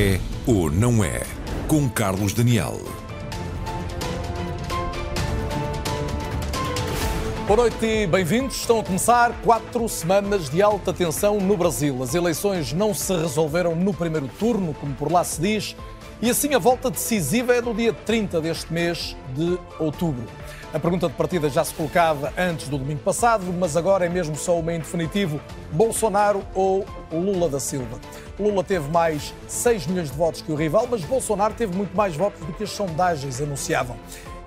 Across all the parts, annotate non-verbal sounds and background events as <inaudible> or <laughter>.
É ou não é? Com Carlos Daniel. Boa noite e bem-vindos. Estão a começar quatro semanas de alta tensão no Brasil. As eleições não se resolveram no primeiro turno, como por lá se diz, e assim a volta decisiva é no dia 30 deste mês de outubro. A pergunta de partida já se colocava antes do domingo passado, mas agora é mesmo só uma em definitivo: Bolsonaro ou Lula da Silva. Lula teve mais 6 milhões de votos que o rival, mas Bolsonaro teve muito mais votos do que as sondagens anunciavam.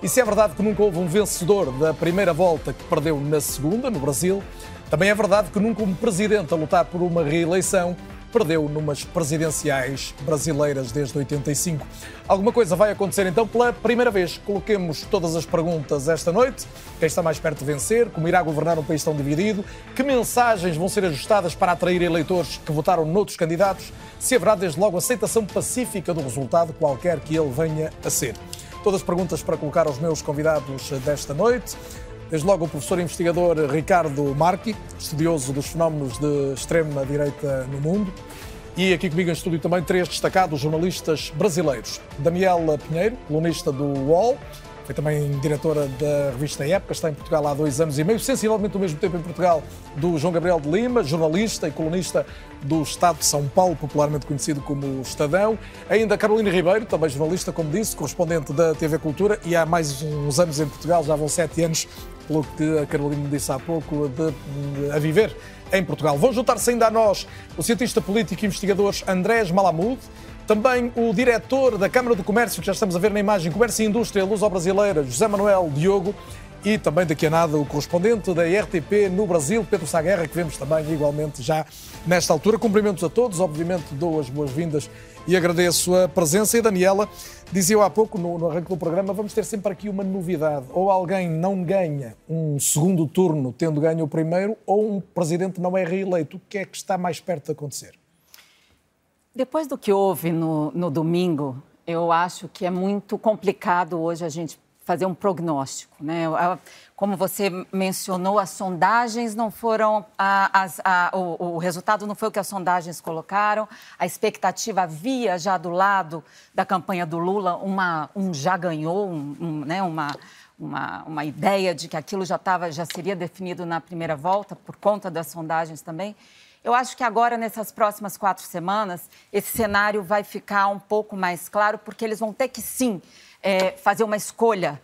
E se é verdade que nunca houve um vencedor da primeira volta que perdeu na segunda, no Brasil, também é verdade que nunca um presidente a lutar por uma reeleição perdeu numas presidenciais brasileiras desde 85. Alguma coisa vai acontecer então pela primeira vez. Coloquemos todas as perguntas esta noite. Quem está mais perto de vencer? Como irá governar um país tão dividido? Que mensagens vão ser ajustadas para atrair eleitores que votaram noutros candidatos? Se haverá desde logo aceitação pacífica do resultado, qualquer que ele venha a ser. Todas as perguntas para colocar aos meus convidados desta noite. Desde logo o professor investigador Ricardo Marchi, estudioso dos fenómenos de extrema-direita no mundo. E aqui comigo em estúdio também três destacados jornalistas brasileiros. Daniela Pinheiro, colunista do UOL, foi também diretora da revista Época, está em Portugal há dois anos e meio, sensivelmente ao mesmo tempo em Portugal, do João Gabriel de Lima, jornalista e colunista do Estado de São Paulo, popularmente conhecido como Estadão. Ainda Carolina Ribeiro, também jornalista, como disse, correspondente da TV Cultura e há mais uns anos em Portugal, já vão sete anos, pelo que a Carolina disse há pouco, de, de, a viver em Portugal. Vão juntar-se ainda a nós o cientista político e investigador Andrés Malamud, também o diretor da Câmara do Comércio, que já estamos a ver na imagem, Comércio e Indústria Luso-Brasileira, José Manuel Diogo, e também daqui a nada o correspondente da RTP no Brasil, Pedro Saguerra, que vemos também igualmente já nesta altura. Cumprimentos a todos, obviamente dou as boas-vindas e agradeço a presença. E Daniela, dizia eu há pouco no, no arranque do programa, vamos ter sempre aqui uma novidade. Ou alguém não ganha um segundo turno tendo ganho o primeiro, ou um presidente não é reeleito. O que é que está mais perto de acontecer? Depois do que houve no, no domingo, eu acho que é muito complicado hoje a gente fazer um prognóstico. Né? Como você mencionou, as sondagens não foram. A, a, o, o, resultado não foi o que as sondagens colocaram. A expectativa havia já do lado da campanha do Lula uma, um já ganhou, um, um, né? uma, uma, uma ideia de que aquilo já, tava, já seria definido na primeira volta, por conta das sondagens também. Eu acho que agora, nessas próximas quatro semanas, esse cenário vai ficar um pouco mais claro, porque eles vão ter que, sim, é, fazer uma escolha,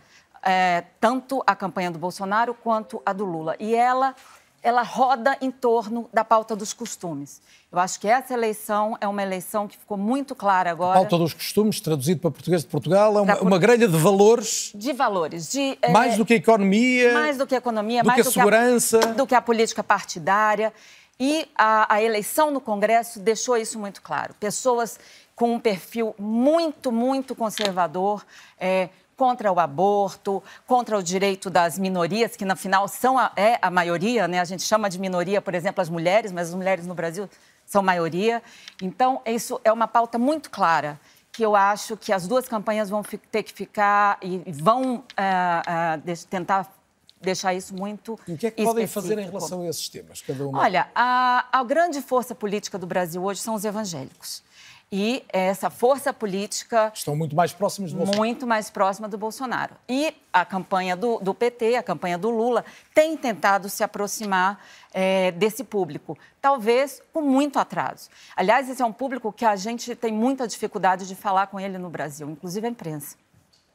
é, tanto a campanha do Bolsonaro quanto a do Lula. E ela, ela roda em torno da pauta dos costumes. Eu acho que essa eleição é uma eleição que ficou muito clara agora. A pauta dos costumes, traduzido para português de Portugal, é uma, uma grelha de valores. De valores. De, mais é, do que a economia. Mais do que a economia, do mais que a do segurança. Que a, do que a política partidária. E a, a, eleição no Congresso deixou isso muito claro. Pessoas com um perfil muito, muito conservador, é, contra o aborto, contra o direito das minorias, que, no final, são a, é a maioria, né? A gente chama de minoria, por exemplo, as mulheres, mas as mulheres no Brasil são maioria. Então, isso é uma pauta muito clara que eu acho que as duas campanhas vão ter que ficar e vão uh, uh, tentar deixar isso muito E o que é que podem fazer em relação a esses temas? Cada uma? Olha, a, a grande força política do Brasil hoje são os evangélicos. E essa força política. Estão muito mais próximos do Bolsonaro. Muito mais próxima do Bolsonaro. E a campanha do, do PT, a campanha do Lula, tem tentado se aproximar é, desse público. Talvez com muito atraso. Aliás, esse é um público que a gente tem muita dificuldade de falar com ele no Brasil, inclusive a imprensa.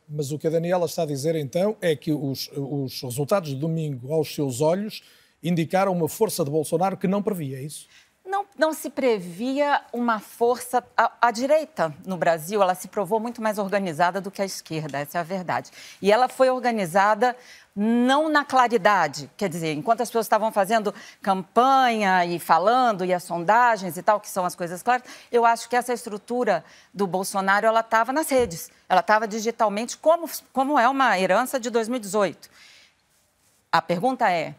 Mas o que a Daniela está a dizer então é que os, os resultados de domingo, aos seus olhos, indicaram uma força de Bolsonaro que não previa, é isso? Não, não se previa uma força. A, a, direita no Brasil, ela se provou muito mais organizada do que a esquerda, essa é a verdade. E ela foi organizada não na claridade, quer dizer, enquanto as pessoas estavam fazendo campanha e falando, e as sondagens e tal, que são as coisas claras, eu acho que essa estrutura do Bolsonaro, ela estava nas redes, ela estava digitalmente, como, como é uma herança de 2018. A pergunta é,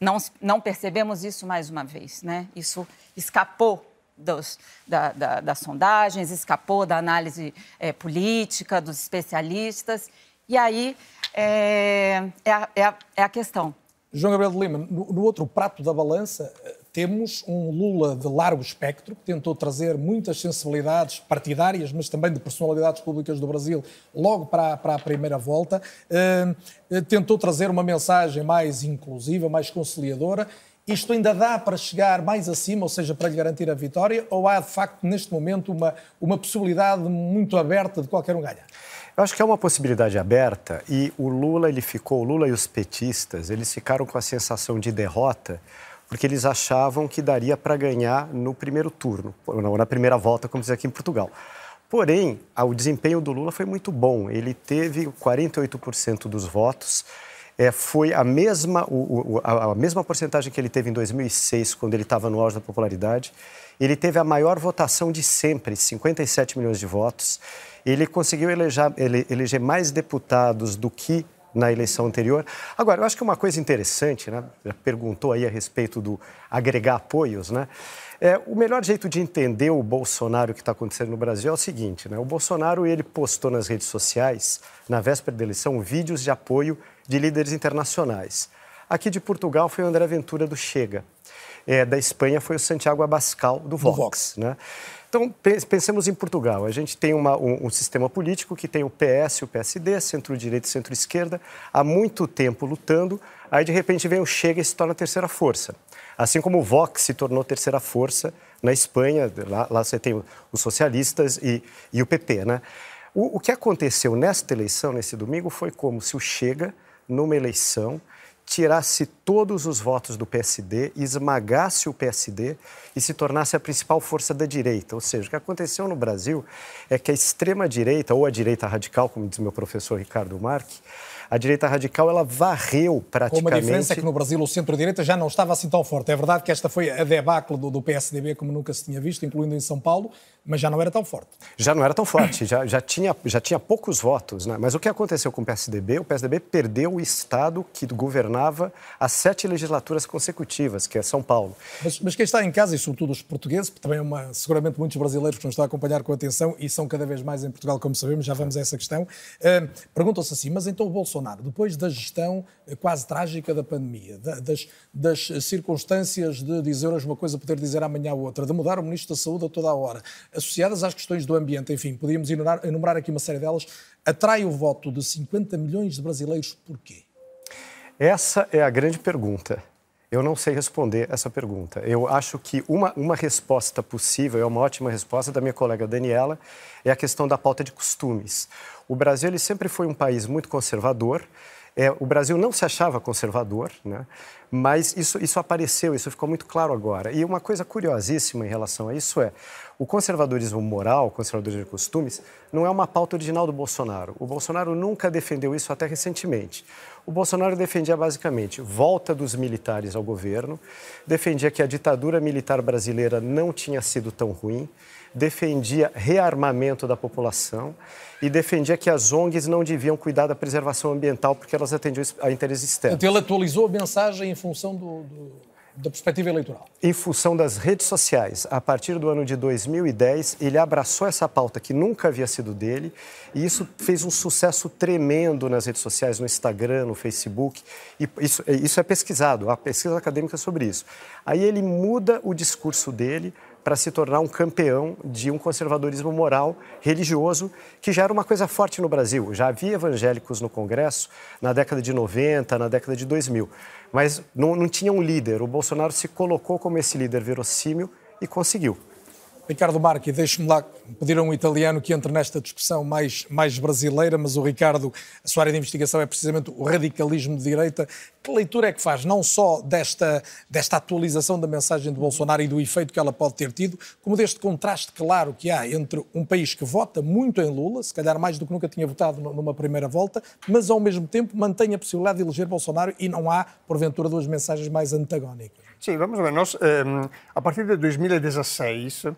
não, não percebemos isso mais uma vez, né? Isso escapou dos, da, da, das sondagens, escapou da análise é, política, dos especialistas. E aí é, é, a, é, a, é a questão. João Gabriel de Lima, no, no, outro prato da balança, temos um Lula de largo espectro, que tentou trazer muitas sensibilidades partidárias, mas também de personalidades públicas do Brasil, logo para, para a primeira volta. Uh, tentou trazer uma mensagem mais inclusiva, mais conciliadora. Isto ainda dá para chegar mais acima, ou seja, para lhe garantir a vitória, ou há de facto neste momento uma, uma possibilidade muito aberta de qualquer um ganhar? Eu acho que é uma possibilidade aberta e o Lula ele ficou, o Lula e os petistas, eles ficaram com a sensação de derrota porque eles achavam que daria para ganhar no primeiro turno, ou na primeira volta, como diz aqui em Portugal. Porém, o desempenho do Lula foi muito bom. Ele teve 48% dos votos. É, foi a mesma, o, o, a, a, mesma porcentagem que ele teve em 2006, quando ele estava no auge da popularidade. Ele teve a maior votação de sempre, 57 milhões de votos. Ele conseguiu eleger, ele, eleger mais deputados do que na eleição anterior. Agora, eu acho que uma coisa interessante, né? Perguntou aí a respeito do agregar apoios, né? É, o melhor jeito de entender o Bolsonaro que está acontecendo no Brasil é o seguinte, né? O Bolsonaro ele postou nas redes sociais, na véspera da eleição, vídeos de apoio de líderes internacionais. Aqui de Portugal foi o André Ventura do Chega. É, da Espanha foi o Santiago Abascal do Vox, do Vox. Né? Então, pensemos em Portugal. A gente tem uma, um, um, sistema político que tem o PS, o PSD, centro-direita e centro-esquerda, há muito tempo lutando. Aí, de repente, vem o Chega e se torna a terceira força. Assim como o Vox se tornou terceira força na Espanha, lá, lá você tem os socialistas e, e o PP. Né? O, o que aconteceu nesta eleição, nesse domingo, foi como se o Chega, numa eleição, tirasse todos os votos do PSD, esmagasse o PSD e se tornasse a principal força da direita. Ou seja, o que aconteceu no Brasil é que a extrema-direita, ou a direita radical, como diz meu professor Ricardo Marque, a direita radical ela varreu praticamente. Com uma diferença é que no Brasil o centro-direita já não estava assim tão forte. É verdade que esta foi a debacle do, do PSDB como nunca se tinha visto, incluindo em São Paulo, mas já não era tão forte. Já não era tão forte, já, já, tinha, já tinha poucos votos. Né? Mas o que aconteceu com o PSDB? O PSDB perdeu o Estado que governava as sete legislaturas consecutivas, que é São Paulo. Mas, mas quem está em casa, e sobretudo os portugueses, porque também é uma, seguramente muitos brasileiros que nos estão a acompanhar com atenção e são cada vez mais em Portugal, como sabemos, já vamos a essa questão, uh, perguntam-se assim, mas então o Bolsonaro, depois da gestão eh, quase trágica da pandemia, das, das circunstâncias de dizer hoje uma coisa, poder dizer amanhã outra, de mudar o Ministro da Saúde a toda a hora, associadas às questões do ambiente, enfim, podíamos enumerar, enumerar aqui uma série delas, atrai o voto de 50 milhões de brasileiros porquê? Essa é a grande pergunta. Eu não sei responder essa pergunta. Eu acho que uma, uma resposta possível, é uma ótima resposta da minha colega Daniela, é a questão da pauta de costumes. O Brasil ele sempre foi um país muito conservador, é, o Brasil não se achava conservador, né? mas isso, isso apareceu, isso ficou muito claro agora. E uma coisa curiosíssima em relação a isso é: o conservadorismo moral, o conservadorismo de costumes, não é uma pauta original do Bolsonaro. O Bolsonaro nunca defendeu isso até recentemente. O Bolsonaro defendia basicamente volta dos militares ao governo, defendia que a ditadura militar brasileira não tinha sido tão ruim, defendia rearmamento da população e defendia que as ONGs não deviam cuidar da preservação ambiental porque elas atendiam a interesses externos. Então ele atualizou a mensagem em função do, do, da perspectiva eleitoral? Em função das redes sociais. A partir do ano de 2010, ele abraçou essa pauta que nunca havia sido dele e isso fez um sucesso tremendo nas redes sociais, no Instagram, no Facebook. E isso, isso é pesquisado, há pesquisa acadêmica sobre isso. Aí ele muda o discurso dele para se tornar um campeão de um conservadorismo moral religioso, que já era uma coisa forte no Brasil. Já havia evangélicos no Congresso na década de 90, na década de 2000, mas não, não tinha um líder. O Bolsonaro se colocou como esse líder verossímil e conseguiu. Ricardo Marchi, deixe-me lá pedir a um italiano que entre nesta discussão mais, mais brasileira, mas o Ricardo, a sua área de investigação é precisamente o radicalismo de direita. Que leitura é que faz, não só desta, desta atualização da mensagem de Bolsonaro e do efeito que ela pode ter tido, como deste contraste claro que há entre um país que vota muito em Lula, se calhar mais do que nunca tinha votado numa primeira volta, mas ao mesmo tempo mantém a possibilidade de eleger Bolsonaro e não há, porventura, duas mensagens mais antagónicas? Sim, vamos ver. Nós, eh, a partir de 2016, eh,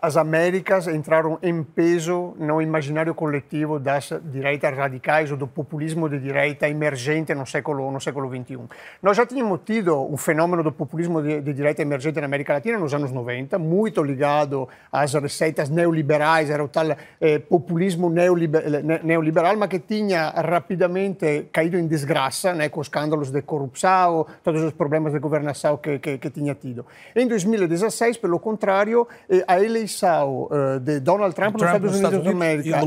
as Américas entraram em peso no imaginário coletivo das direitas radicais ou do populismo de direita emergente no século, no século XXI. Nós já tínhamos tido um fenômeno do populismo de, de direita emergente na América Latina nos anos 90, muito ligado às receitas neoliberais, era o tal eh, populismo neoliber, neoliberal, mas que tinha rapidamente caído em desgraça né, com escândalos de corrupção, todos os problemas de governação que, que, que tinha tido. Em 2016, pelo contrário, eh, a eleição uh, de Donald Trump, Trump nos Estados Unidos da América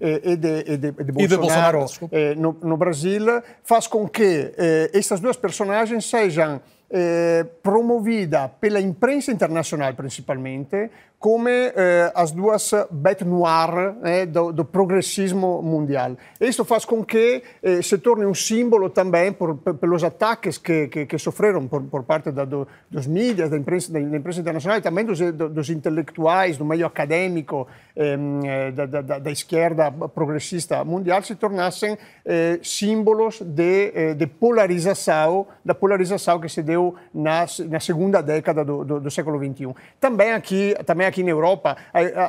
e, e, de, e, de, de Bolsonaro, Bolsonaro eh, no, no, Brasil faz com que eh, essas duas personagens sejam eh, promovida pela imprensa internacional principalmente come eh, as duas bête noire eh, do, do, progressismo mundial. Isto faz com que eh, se torne um símbolo também por, pelos ataques que, que, que sofreram por, por parte da, do, dos mídias, da imprensa, da, da imprensa internacional e também dos, dos intelectuais, do meio acadêmico, eh, da, da, da, esquerda progressista mundial, se tornassem eh, símbolos de, de, polarização, da polarização que se deu na, na segunda década do, do, do século XXI. Também aqui, também aqui aqui na Europa,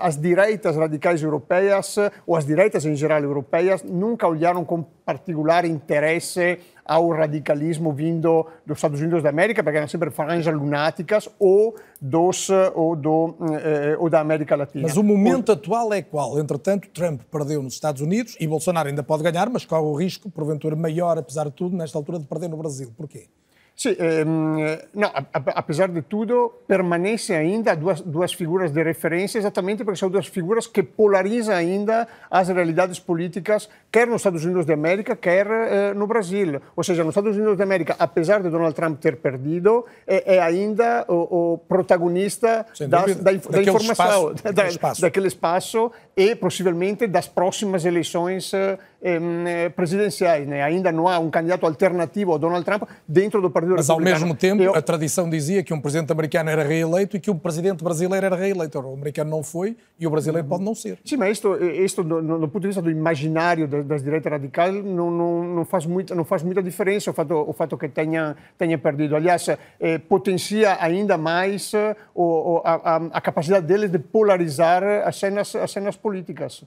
as direitas radicais europeias, ou as direitas em geral europeias, nunca olharam com particular interesse ao radicalismo vindo dos Estados Unidos da América, porque eram sempre franjas lunáticas, ou, dos, ou, do, eh, ou da América Latina. Mas o momento atual é qual? Entretanto, Trump perdeu nos Estados Unidos e Bolsonaro ainda pode ganhar, mas corre o risco, porventura maior, apesar de tudo, nesta altura, de perder no Brasil. Porquê? Sim, ehm, não, apesar de tudo, permanecem ainda duas, duas figuras de referência, exatamente porque são duas figuras que polarizam ainda as realidades políticas, quer nos Estados Unidos da América, quer eh, no Brasil. Ou seja, nos Estados Unidos da América, apesar de Donald Trump ter perdido, é, é ainda o, o protagonista das, da, da informação, espaço, <laughs> da, espaço. daquele espaço e possivelmente das próximas eleições eh, eh, presidenciais. Né? Ainda não há um candidato alternativo ao Donald Trump dentro do Partido Mas, Republicano. Mas, ao mesmo tempo, Eu... a tradição dizia que um presidente americano era reeleito e que um presidente brasileiro era reeleito. O americano não foi e o brasileiro pode não ser. Sim, mas isto, isto do, do, ponto de vista do imaginário das direitas radicais, não, não, não, faz muita, não faz muita diferença o fato, o fato que tenha, tenha perdido. Aliás, eh, potencia ainda mais eh, o, a, a, capacidade deles de polarizar as cenas, as cenas políticas.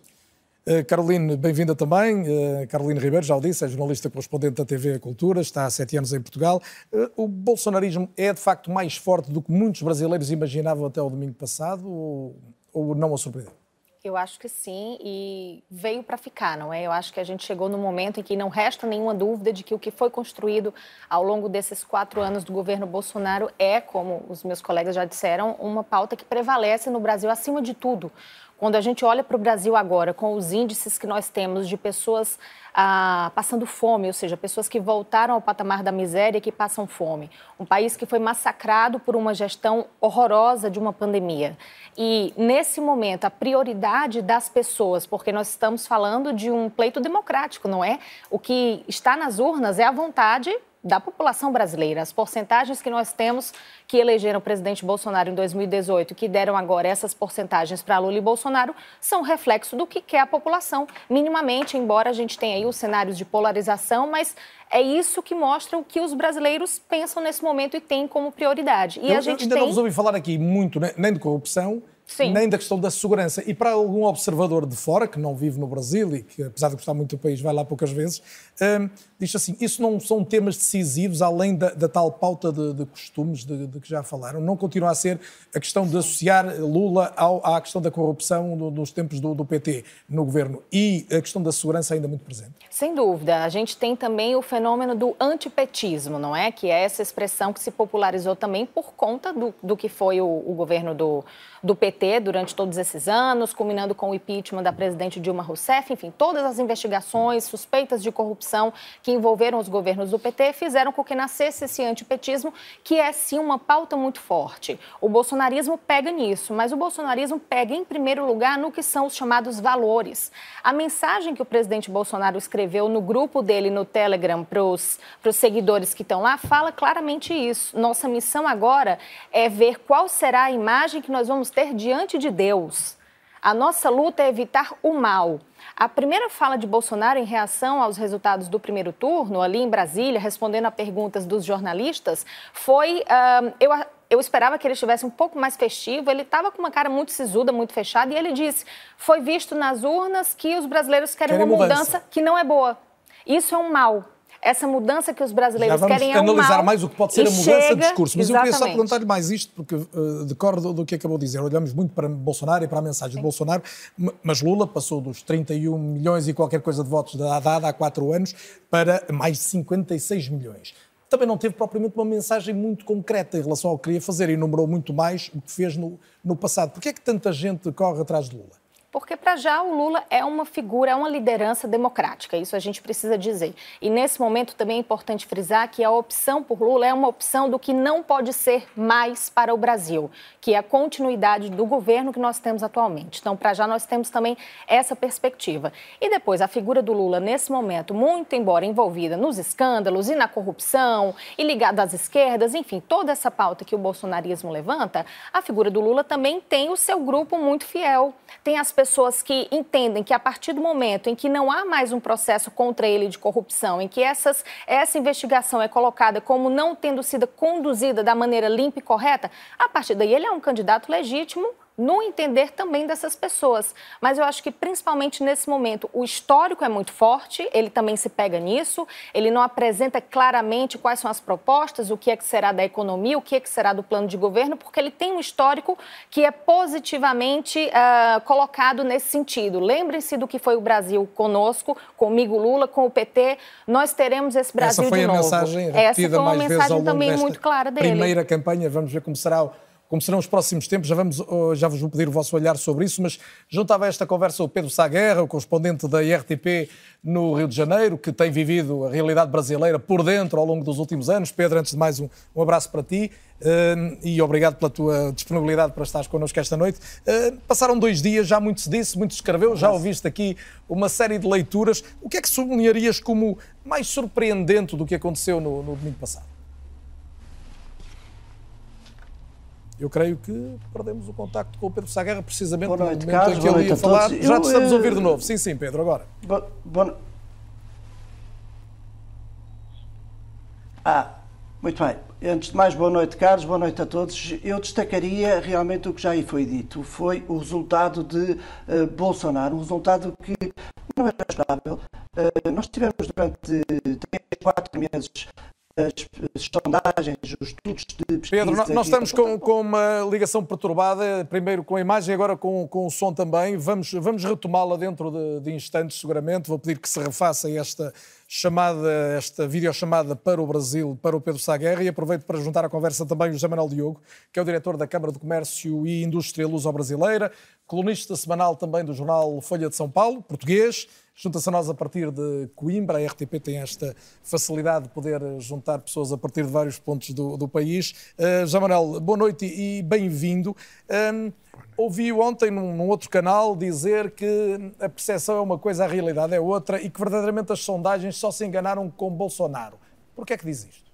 Uh, Caroline, bem-vinda também. Caroline Ribeiro, já o disse, é jornalista correspondente da TV Cultura, está há sete anos em Portugal. O bolsonarismo é de facto mais forte do que muitos brasileiros imaginavam até o domingo passado ou, ou não a surpreendeu? Eu acho que sim, e veio para ficar, não é? Eu acho que a gente chegou no momento em que não resta nenhuma dúvida de que o que foi construído ao longo desses quatro anos do governo Bolsonaro é, como os meus colegas já disseram, uma pauta que prevalece no Brasil acima de tudo. Quando a gente olha para o Brasil agora, com os índices que nós temos de pessoas ah, passando fome, ou seja, pessoas que voltaram ao patamar da miséria e que passam fome. Um país que foi massacrado por uma gestão horrorosa de uma pandemia. E, nesse momento, a prioridade das pessoas, porque nós estamos falando de um pleito democrático, não é? O que está nas urnas é a vontade da população brasileira. As porcentagens que nós temos que elegeram o presidente Bolsonaro em 2018, que deram agora essas porcentagens para Lula e Bolsonaro, são reflexo do que quer a população, minimamente, embora a gente tenha aí os cenários de polarização, mas é isso que mostra o que os brasileiros pensam nesse momento e têm como prioridade. E eu, a gente ainda tem... não ouvi falar aqui muito, né, nem de corrupção, Sim. nem da questão da segurança. E para algum observador de fora, que não vive no Brasil e que, apesar de gostar muito do país, vai lá poucas vezes, hum, diz assim: isso não são temas decisivos, além da, da tal pauta de, de costumes de, de, que já falaram. Não continua a ser a questão de associar Lula ao, à questão da corrupção do, dos tempos do, do, PT no governo e a questão da segurança ainda muito presente. Sem dúvida. A gente tem também o fenômeno do antipetismo, não é? Que é essa expressão que se popularizou também por conta do, do que foi o, o governo do, do PT durante todos esses anos, culminando com o impeachment da presidente Dilma Rousseff, enfim, todas as investigações, suspeitas de corrupção que envolveram os governos do PT fizeram com que nascesse esse antipetismo, que é sim uma pauta muito forte. O bolsonarismo pega nisso, mas o bolsonarismo pega em primeiro lugar no que são os chamados valores. A mensagem que o presidente Bolsonaro escreveu no grupo dele no Telegram para os seguidores que estão lá fala claramente isso. Nossa missão agora é ver qual será a imagem que nós vamos ter diante de Deus. A nossa luta é evitar o mal. A primeira fala de Bolsonaro em reação aos resultados do primeiro turno, ali em Brasília, respondendo a perguntas dos jornalistas, foi: uh, eu eu esperava que ele estivesse um pouco mais festivo. Ele estava com uma cara muito sisuda, muito fechada, e ele disse: foi visto nas urnas que os brasileiros querem, querem uma mudança. mudança que não é boa. Isso é um mal essa mudança que os brasileiros querem é um analisar mais o que pode ser a mudança chega, de discurso. Mas exatamente. eu queria só perguntar-lhe mais isto, porque uh, decordo do, do que acabou de dizer. Olhamos muito para Bolsonaro e para a mensagem Sim. de Bolsonaro, mas Lula passou dos 31 milhões e qualquer coisa de votos da Haddad há quatro anos para mais de 56 milhões. Também não teve propriamente uma mensagem muito concreta em relação ao que queria fazer e enumerou muito mais o que fez no, no passado. Por que é que tanta gente corre atrás de Lula? Porque, para já, o Lula é uma figura, é uma liderança democrática, isso a gente precisa dizer. E, nesse momento, também é importante frisar que a opção por Lula é uma opção do que não pode ser mais para o Brasil, que é a continuidade do governo que nós temos atualmente. Então, para já, nós temos também essa perspectiva. E depois, a figura do Lula, nesse momento, muito embora envolvida nos escândalos e na corrupção, e ligada às esquerdas, enfim, toda essa pauta que o bolsonarismo levanta, a figura do Lula também tem o seu grupo muito fiel, tem as pessoas que entendem que a partir do momento em que não há mais um processo contra ele de corrupção, em que essas, essa investigação é colocada como não tendo sido conduzida da maneira limpa e correta, a partir daí ele é um candidato legítimo no entender também dessas pessoas. Mas eu acho que, principalmente nesse momento, o histórico é muito forte, ele também se pega nisso, ele não apresenta claramente quais são as propostas, o que é que será da economia, o que é que será do plano de governo, porque ele tem um histórico que é positivamente uh, colocado nesse sentido. Lembrem-se do que foi o Brasil conosco, comigo Lula, com o PT, nós teremos esse Brasil Essa foi de a novo. mensagem Essa foi uma mensagem também muito clara dele. Primeira campanha, vamos ver como será o como serão os próximos tempos, já, vamos, oh, já vos vou pedir o vosso olhar sobre isso, mas juntava a esta conversa o Pedro Saguerra, o correspondente da IRTP no Rio de Janeiro, que tem vivido a realidade brasileira por dentro ao longo dos últimos anos. Pedro, antes de mais, um, um abraço para ti uh, e obrigado pela tua disponibilidade para estares connosco esta noite. Uh, passaram dois dias, já muito se disse, muito se escreveu, já ouviste aqui uma série de leituras. O que é que sublinharias como mais surpreendente do que aconteceu no, no domingo passado? Eu creio que perdemos o contacto com o Pedro Saguerra precisamente boa noite, no momento Carlos, em que ele ia falar. Já eu, te estamos a ouvir de novo. Sim, sim, Pedro, agora. Bo, bo... Ah, muito bem. Antes de mais, boa noite, Carlos, boa noite a todos. Eu destacaria realmente o que já aí foi dito. Foi o resultado de uh, Bolsonaro, um resultado que não era esperável. Uh, nós tivemos durante três, quatro meses as, sondagens, os estudos de pesquisa. Pedro, nós estamos com, com, uma ligação perturbada, primeiro com a imagem, agora com, com o som também. Vamos, vamos retomá-la dentro de, de, instantes, seguramente. Vou pedir que se refaça esta chamada, esta videochamada para o Brasil, para o Pedro Saguerra, e aproveito para juntar à conversa também o José Manuel Diogo, que é o diretor da Câmara de Comércio e Indústria Luso-Brasileira, colunista semanal também do jornal Folha de São Paulo, português, junta-se a nós a partir de Coimbra. A RTP tem esta facilidade de poder juntar pessoas a partir de vários pontos do, do país. Uh, José Manuel, boa noite e bem-vindo. Um, ouvi ontem num, num, outro canal dizer que a percepção é uma coisa, a realidade é outra e que verdadeiramente as sondagens só se enganaram com Bolsonaro. Por que é que diz isto?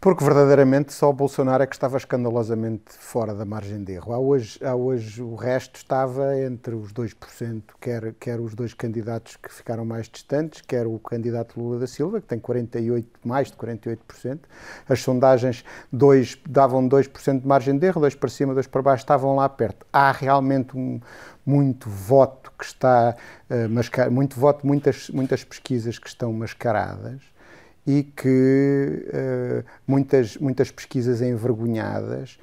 Porque verdadeiramente só Bolsonaro é que estava escandalosamente fora da margem de erro. Há hoje, há hoje o resto estava entre os 2%, quer, quer os dois candidatos que ficaram mais distantes, quer o candidato Lula da Silva, que tem 48, mais de 48%. As sondagens dois, davam 2% de margem de erro, dois para cima, dois para baixo, estavam lá perto. Há realmente um, muito voto que está uh, mascar, muito voto, muitas, muitas pesquisas que estão mascaradas e que uh, muitas, muitas pesquisas envergonhadas.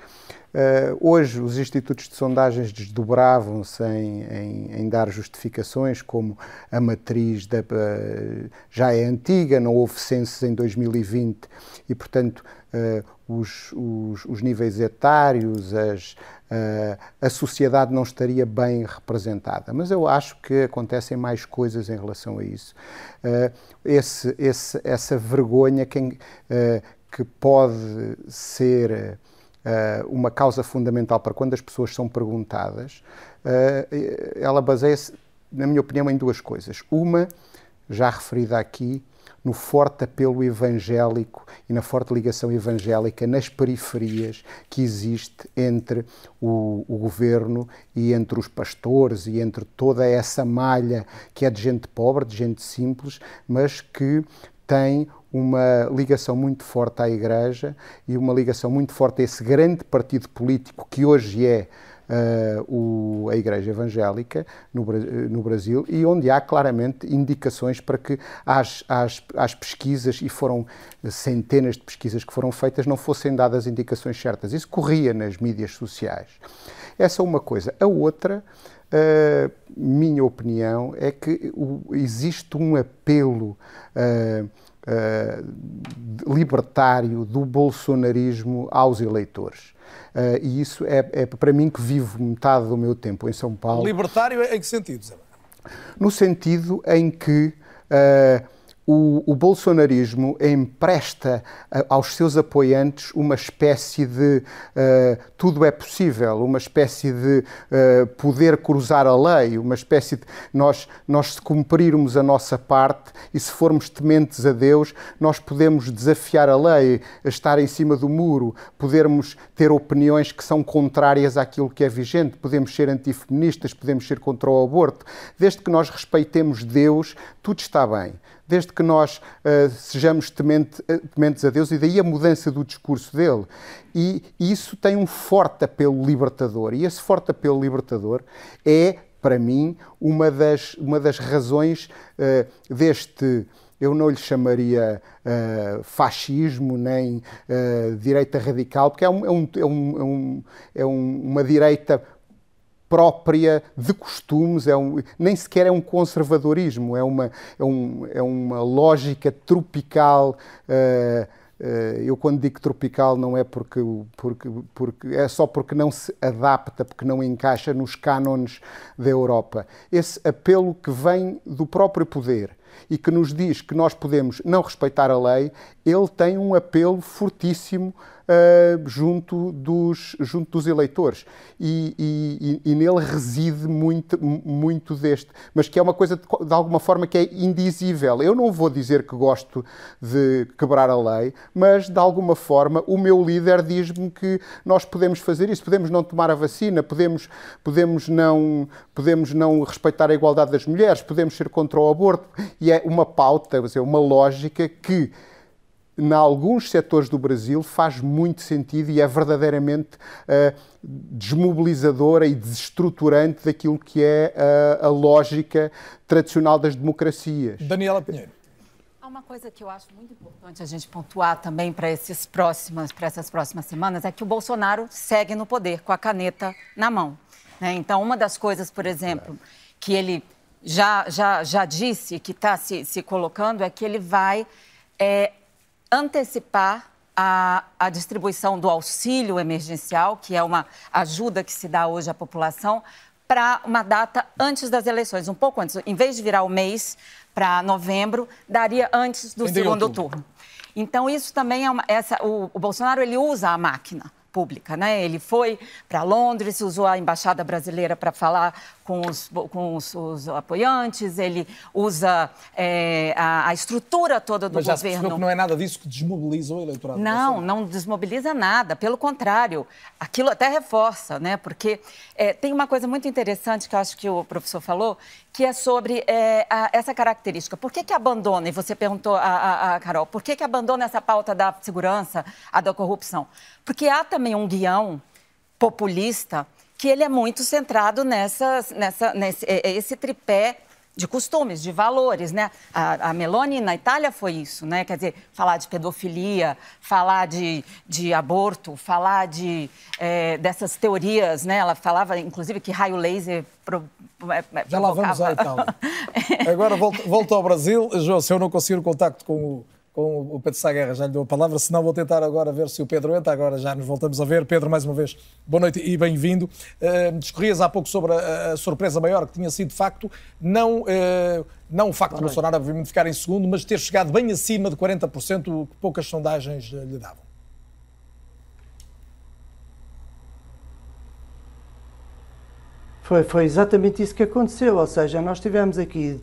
Uh, hoje, os institutos de sondagens desdobravam-se em, em, em, dar justificações, como a matriz da, já é antiga, não houve censos em 2020 e, portanto, os, os, os, níveis etários, as, uh, a sociedade não estaria bem representada. Mas eu acho que acontecem mais coisas em relação a isso. Uh, esse, esse, essa vergonha que, que pode ser uma causa fundamental para quando as pessoas são perguntadas, ela baseia-se, na minha opinião, em duas coisas. Uma, já referida aqui, no forte apelo evangélico e na forte ligação evangélica nas periferias que existe entre o, o, governo e entre os pastores e entre toda essa malha que é de gente pobre, de gente simples, mas que tem uma ligação muito forte à Igreja e uma ligação muito forte a esse grande partido político que hoje é o, a Igreja Evangélica no, no, Brasil e onde há claramente indicações para que as, as, as pesquisas, e foram centenas de pesquisas que foram feitas, não fossem dadas indicações certas. Isso corria nas mídias sociais. Essa é uma coisa. A outra. Uh, minha opinião é que o, existe um apelo uh, uh, libertário do bolsonarismo aos eleitores. Uh, e isso é, é, para mim que vivo metade do meu tempo em São Paulo. Libertário em que sentido, Zé? No sentido em que uh, o, o, bolsonarismo empresta uh, aos seus apoiantes uma espécie de uh, tudo é possível, uma espécie de uh, poder cruzar a lei, uma espécie de nós, nós se cumprirmos a nossa parte e se formos tementes a Deus, nós podemos desafiar a lei, estar em cima do muro, podermos ter opiniões que são contrárias àquilo que é vigente, podemos ser antifeministas, podemos ser contra o aborto. Desde que nós respeitemos Deus, tudo está bem desde que nós uh, sejamos temente, uh, tementes a Deus, e daí a mudança do discurso dele. E, isso tem um forte apelo libertador, e esse forte apelo libertador é, para mim, uma das, uma das razões uh, deste eu não lhe chamaria uh, fascismo nem uh, direita radical, porque é, um, é, um, é, um, é uma direita própria de costumes, é um, nem sequer é um conservadorismo, é uma, é um, é uma lógica tropical. Uh, eu quando digo tropical não é porque, porque, porque é só porque não se adapta, porque não encaixa nos cânones da Europa. Esse apelo que vem do próprio poder e que nos diz que nós podemos não respeitar a lei, ele tem um apelo fortíssimo uh, junto, dos, junto dos eleitores. E, e, e, nele reside muito, muito deste. Mas que é uma coisa, de, de, alguma forma, que é indizível. Eu não vou dizer que gosto de quebrar a lei, mas, de alguma forma, o meu líder diz-me que nós podemos fazer isso. Podemos não tomar a vacina, podemos, podemos, não, podemos não respeitar a igualdade das mulheres, podemos ser contra o aborto. E é uma pauta, uma lógica que em alguns setores do Brasil faz muito sentido e é verdadeiramente uh, desmobilizadora e desestruturante daquilo que é uh, a lógica tradicional das democracias. Daniela Pinheiro. Há uma coisa que eu acho muito importante a gente pontuar também para esses próximas, para essas próximas semanas é que o Bolsonaro segue no poder com a caneta na mão. Né? Então, uma das coisas, por exemplo, que ele já, já, já disse, que está se, se colocando, é que ele vai é, antecipar a, a, distribuição do auxílio emergencial, que é uma ajuda que se dá hoje à população, para uma data antes das eleições, um pouco antes. Em vez de virar o mês para novembro, daria antes do segundo turno. Então, isso também é uma. Essa, o, o Bolsonaro ele usa a máquina pública, né? Ele foi para Londres, usou a embaixada brasileira para falar com os, com os, os apoiantes, ele usa é, a, a, estrutura toda do Mas já governo. que não é nada disso que desmobiliza o eleitorado. Não, não desmobiliza nada. Pelo contrário, aquilo até reforça, né? Porque é, tem uma coisa muito interessante que eu acho que o professor falou, que é sobre é, a, essa característica. Por que, que abandona, e você perguntou a, a, a Carol, por que, que abandona essa pauta da segurança, a da corrupção? Porque há também um guião populista que ele é muito centrado nessa, nessa, nesse é, é esse tripé de costumes, de valores, né? A, a, Meloni na Itália foi isso, né? Quer dizer, falar de pedofilia, falar de, de aborto, falar de é, dessas teorias, né? Ela falava, inclusive, que raio laser pro, é, Já lá vamos à Itália. <laughs> Agora volto, volto ao Brasil. João, se eu não conseguir o contacto com o com o Pedro Sá Guerra, já lhe deu a palavra, senão vou tentar agora ver se o Pedro entra, agora já nos voltamos a ver. Pedro, mais uma vez, boa noite e bem-vindo. Uh, discorrias há pouco sobre a, a, surpresa maior que tinha sido, de facto, não, uh, não o facto de Bolsonaro, obviamente, ficar em segundo, mas ter chegado bem acima de 40%, que poucas sondagens uh, lhe davam. Foi, foi exatamente isso que aconteceu, ou seja, nós tivemos aqui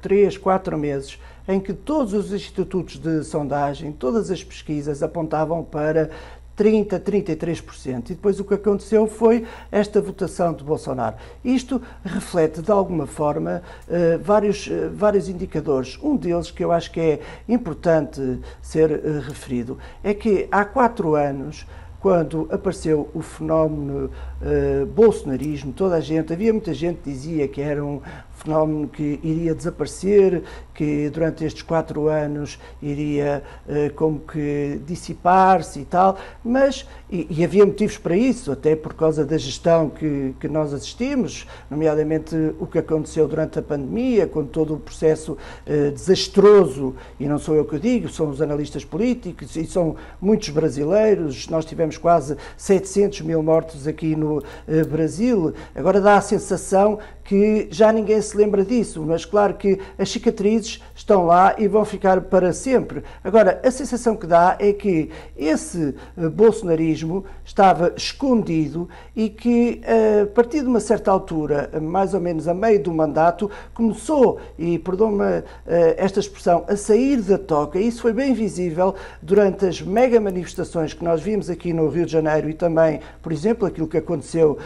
três, quatro meses em que todos os institutos de sondagem, todas as pesquisas apontavam para 30%, 33%. E depois o que aconteceu foi esta votação de Bolsonaro. Isto reflete, de alguma forma, uh, vários, uh, vários indicadores. Um deles, que eu acho que é importante ser uh, referido, é que há quatro anos quando apareceu o fenómeno uh, bolsonarismo, toda a gente, havia muita gente que dizia que era um fenómeno que iria desaparecer, que durante estes quatro anos iria uh, como que dissipar-se e tal, mas, e, e, havia motivos para isso, até por causa da gestão que, que nós assistimos, nomeadamente o que aconteceu durante a pandemia, com todo o processo uh, desastroso, e não sou eu que digo, são os analistas políticos e são muitos brasileiros, nós tivemos quase 700 mil mortos aqui no uh, Brasil, agora dá a sensação que já ninguém se lembra disso, mas claro que as cicatrizes estão lá e vão ficar para sempre. Agora, a sensação que dá é que esse eh, bolsonarismo estava escondido e que, eh, a partir de uma certa altura, mais ou menos a meio do mandato, começou, e perdão-me eh, esta expressão, a sair da toca. Isso foi bem visível durante as mega manifestações que nós vimos aqui no Rio de Janeiro e também, por exemplo, aquilo que aconteceu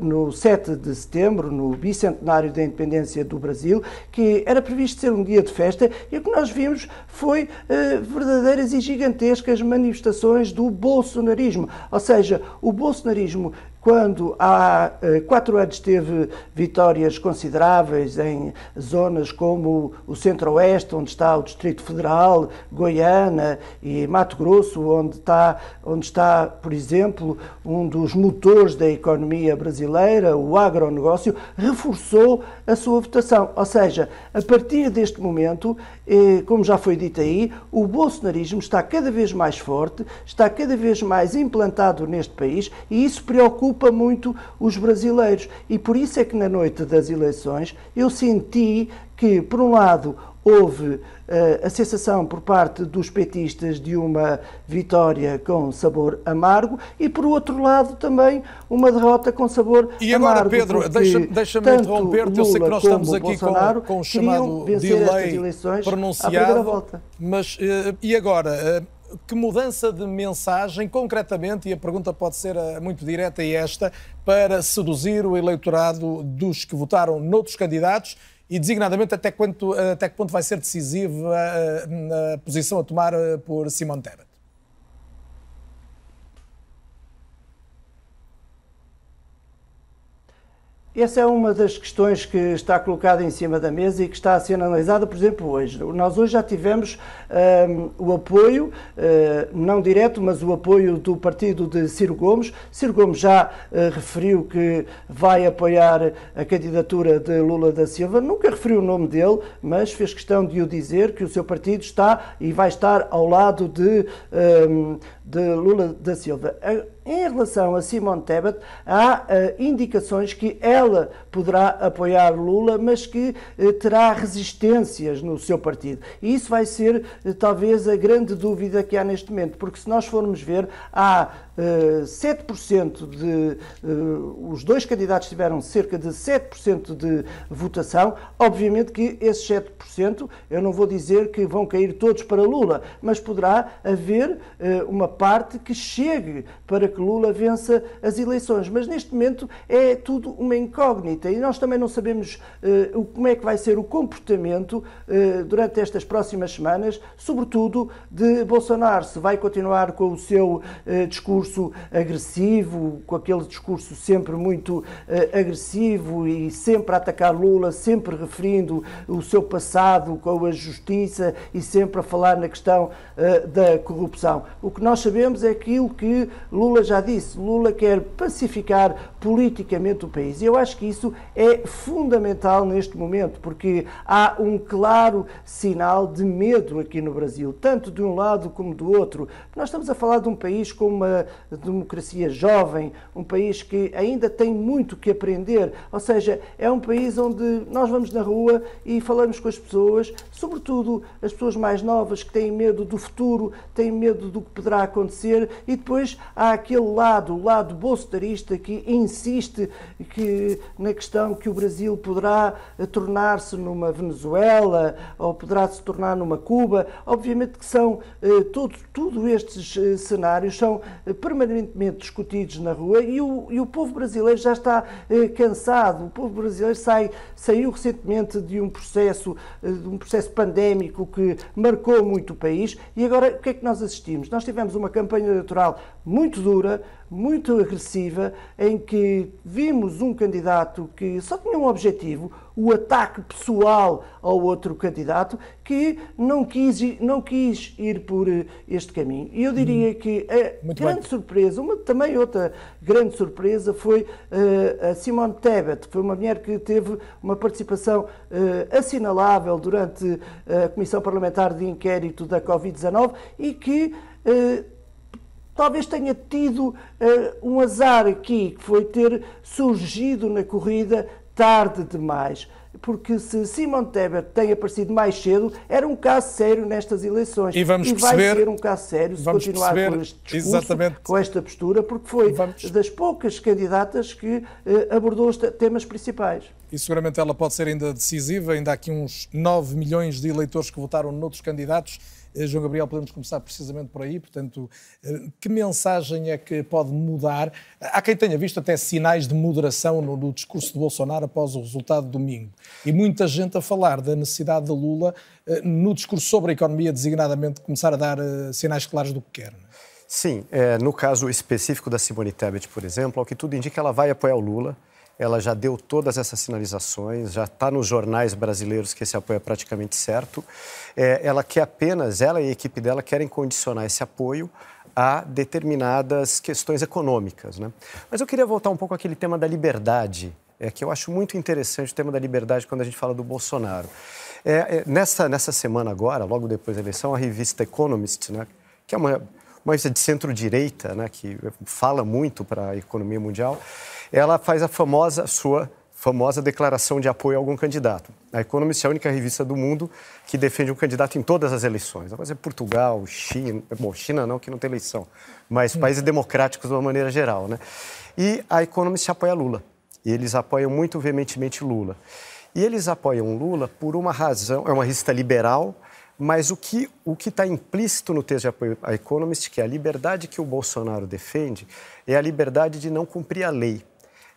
no 7 de setembro, no bicentenário da independência do Brasil, que era previsto ser um dia de festa e o que nós vimos foi uh, verdadeiras e gigantescas manifestações do bolsonarismo. Ou seja, o bolsonarismo quando há eh, quatro anos teve vitórias consideráveis em zonas como o Centro-Oeste, onde está o Distrito Federal, Goiânia e Mato Grosso, onde está, onde está, por exemplo, um dos motores da economia brasileira, o agronegócio, reforçou a sua votação. Ou seja, a partir deste momento, como já foi dito aí, o bolsonarismo está cada vez mais forte, está cada vez mais implantado neste país e isso preocupa preocupa muito os brasileiros. E por isso é que na noite das eleições eu senti que, por um lado, houve uh, a sensação por parte dos petistas de uma vitória com sabor amargo e, por outro lado, também uma derrota com sabor amargo. E agora, amargo, Pedro, deixa-me deixa interromper-te. Eu sei que nós estamos aqui com, com o chamado delay pronunciado. Mas, uh, e agora? Uh, que mudança de mensagem, concretamente, e a pergunta pode ser muito direta e esta, para seduzir o eleitorado dos que votaram noutros candidatos e, designadamente, até, quanto, até que ponto vai ser decisiva a, a posição a tomar eh, por Simone Tebet? Essa é uma das questões que está colocada em cima da mesa e que está a ser analisada, por exemplo, hoje. Nós hoje já tivemos um, o apoio, uh, não direto, mas o apoio do partido de Ciro Gomes. Ciro Gomes já uh, referiu que vai apoiar a candidatura de Lula da Silva. Nunca referiu o nome dele, mas fez questão de o dizer que o seu partido está e vai estar ao lado de, um, de Lula da Silva. Em relação a Simone Tebet, há uh, indicações que ela poderá apoiar Lula, mas que uh, terá resistências no seu partido. E isso vai ser uh, talvez a grande dúvida que há neste momento, porque se nós formos ver, há uh, 7% de. os dois candidatos tiveram cerca de 7% de votação. Obviamente que esses 7%, eu não vou dizer que vão cair todos para Lula, mas poderá haver uma parte que chegue para que Lula vença as eleições. Mas neste momento é tudo uma incógnita e nós também não sabemos uh, como é que vai ser o comportamento uh, durante estas próximas semanas, sobretudo de Bolsonaro. Se vai continuar com o seu uh, discurso agressivo, com aquele discurso sempre muito agressivo e sempre a atacar Lula, sempre referindo o seu passado com a justiça e sempre a falar na questão da corrupção. O que nós sabemos é aquilo que Lula já disse, Lula quer pacificar politicamente o país. E eu acho que isso é fundamental neste momento, porque há um claro sinal de medo aqui no Brasil, tanto de um lado como do outro. Nós estamos a falar de um país com uma democracia jovem, um país que ainda tem muito que aprender, ou seja, é um país onde nós vamos na rua e falamos com as pessoas, sobretudo as pessoas mais novas que têm medo do futuro, têm medo do que poderá acontecer, e depois há aquele lado, o lado bolsonarista que insiste que, na questão que o Brasil poderá tornar-se numa Venezuela ou poderá se tornar numa Cuba. Obviamente que são eh, todos tudo estes eh, cenários são eh, permanentemente discutidos na rua e o, e o povo brasileiro já está eh, cansado. O povo brasileiro sai, saiu recentemente de um processo, eh, de um processo pandémico que marcou muito o país e agora o que é que nós assistimos? Nós tivemos uma campanha eleitoral muito dura, muito agressiva, em que vimos um candidato que só tinha um objetivo, o ataque pessoal ao outro candidato, que não quis, não quis ir por eh, este caminho. E eu diria que a muito grande bem. surpresa, uma também outra grande surpresa, foi uh, a Simone Tebet, foi uma mulher que teve uma participação uh, assinalável durante a Comissão Parlamentar de Inquérito da Covid-19 e que uh, talvez tenha tido uh, um azar aqui, que foi ter surgido na corrida tarde demais. Porque se Simon Tebet tem aparecido mais cedo, era um caso sério nestas eleições. E, vamos e vai perceber, ser um caso sério se continuar com este discurso, exatamente. com esta postura, porque foi vamos... das poucas candidatas que uh, abordou os temas principais. E seguramente ela pode ser ainda decisiva. Ainda há aqui uns 9 milhões de eleitores que votaram noutros candidatos eh, João Gabriel, podemos começar precisamente por aí. Portanto, eh, que mensagem é que pode mudar? Há quem tenha visto até sinais de moderação no, no discurso de Bolsonaro após o resultado de domingo. E muita gente a falar da necessidade de Lula, eh, no discurso sobre a economia, designadamente, começar a dar sinais claros do que quer. É? Sim, é, no caso específico da Simone Tebet, por exemplo, ao que tudo indica, ela vai apoiar o Lula ela já deu todas essas sinalizações, já está nos jornais brasileiros que esse apoio é praticamente certo. É, ela quer apenas, ela e a equipe dela querem condicionar esse apoio a determinadas questões econômicas. Né? Mas eu queria voltar um pouco àquele tema da liberdade, é, que eu acho muito interessante o tema da liberdade quando a gente fala do Bolsonaro. É, é, nessa, nessa semana agora, logo depois da eleição, a revista Economist, né, que é uma, uma revista de centro-direita, né, que fala muito para a economia mundial, ela faz a famosa sua famosa declaração de apoio a algum candidato. A Economist é a única revista do mundo que defende um candidato em todas as eleições. Vai ser Portugal, China, bom, China não, que não tem eleição, mas hum. países democráticos de uma maneira geral, né? E a Economist apoia Lula. E eles apoiam muito veementemente Lula. E eles apoiam Lula por uma razão, é uma revista liberal, mas o que o está implícito no texto de apoio à Economist, que é a liberdade que o Bolsonaro defende, é a liberdade de não cumprir a lei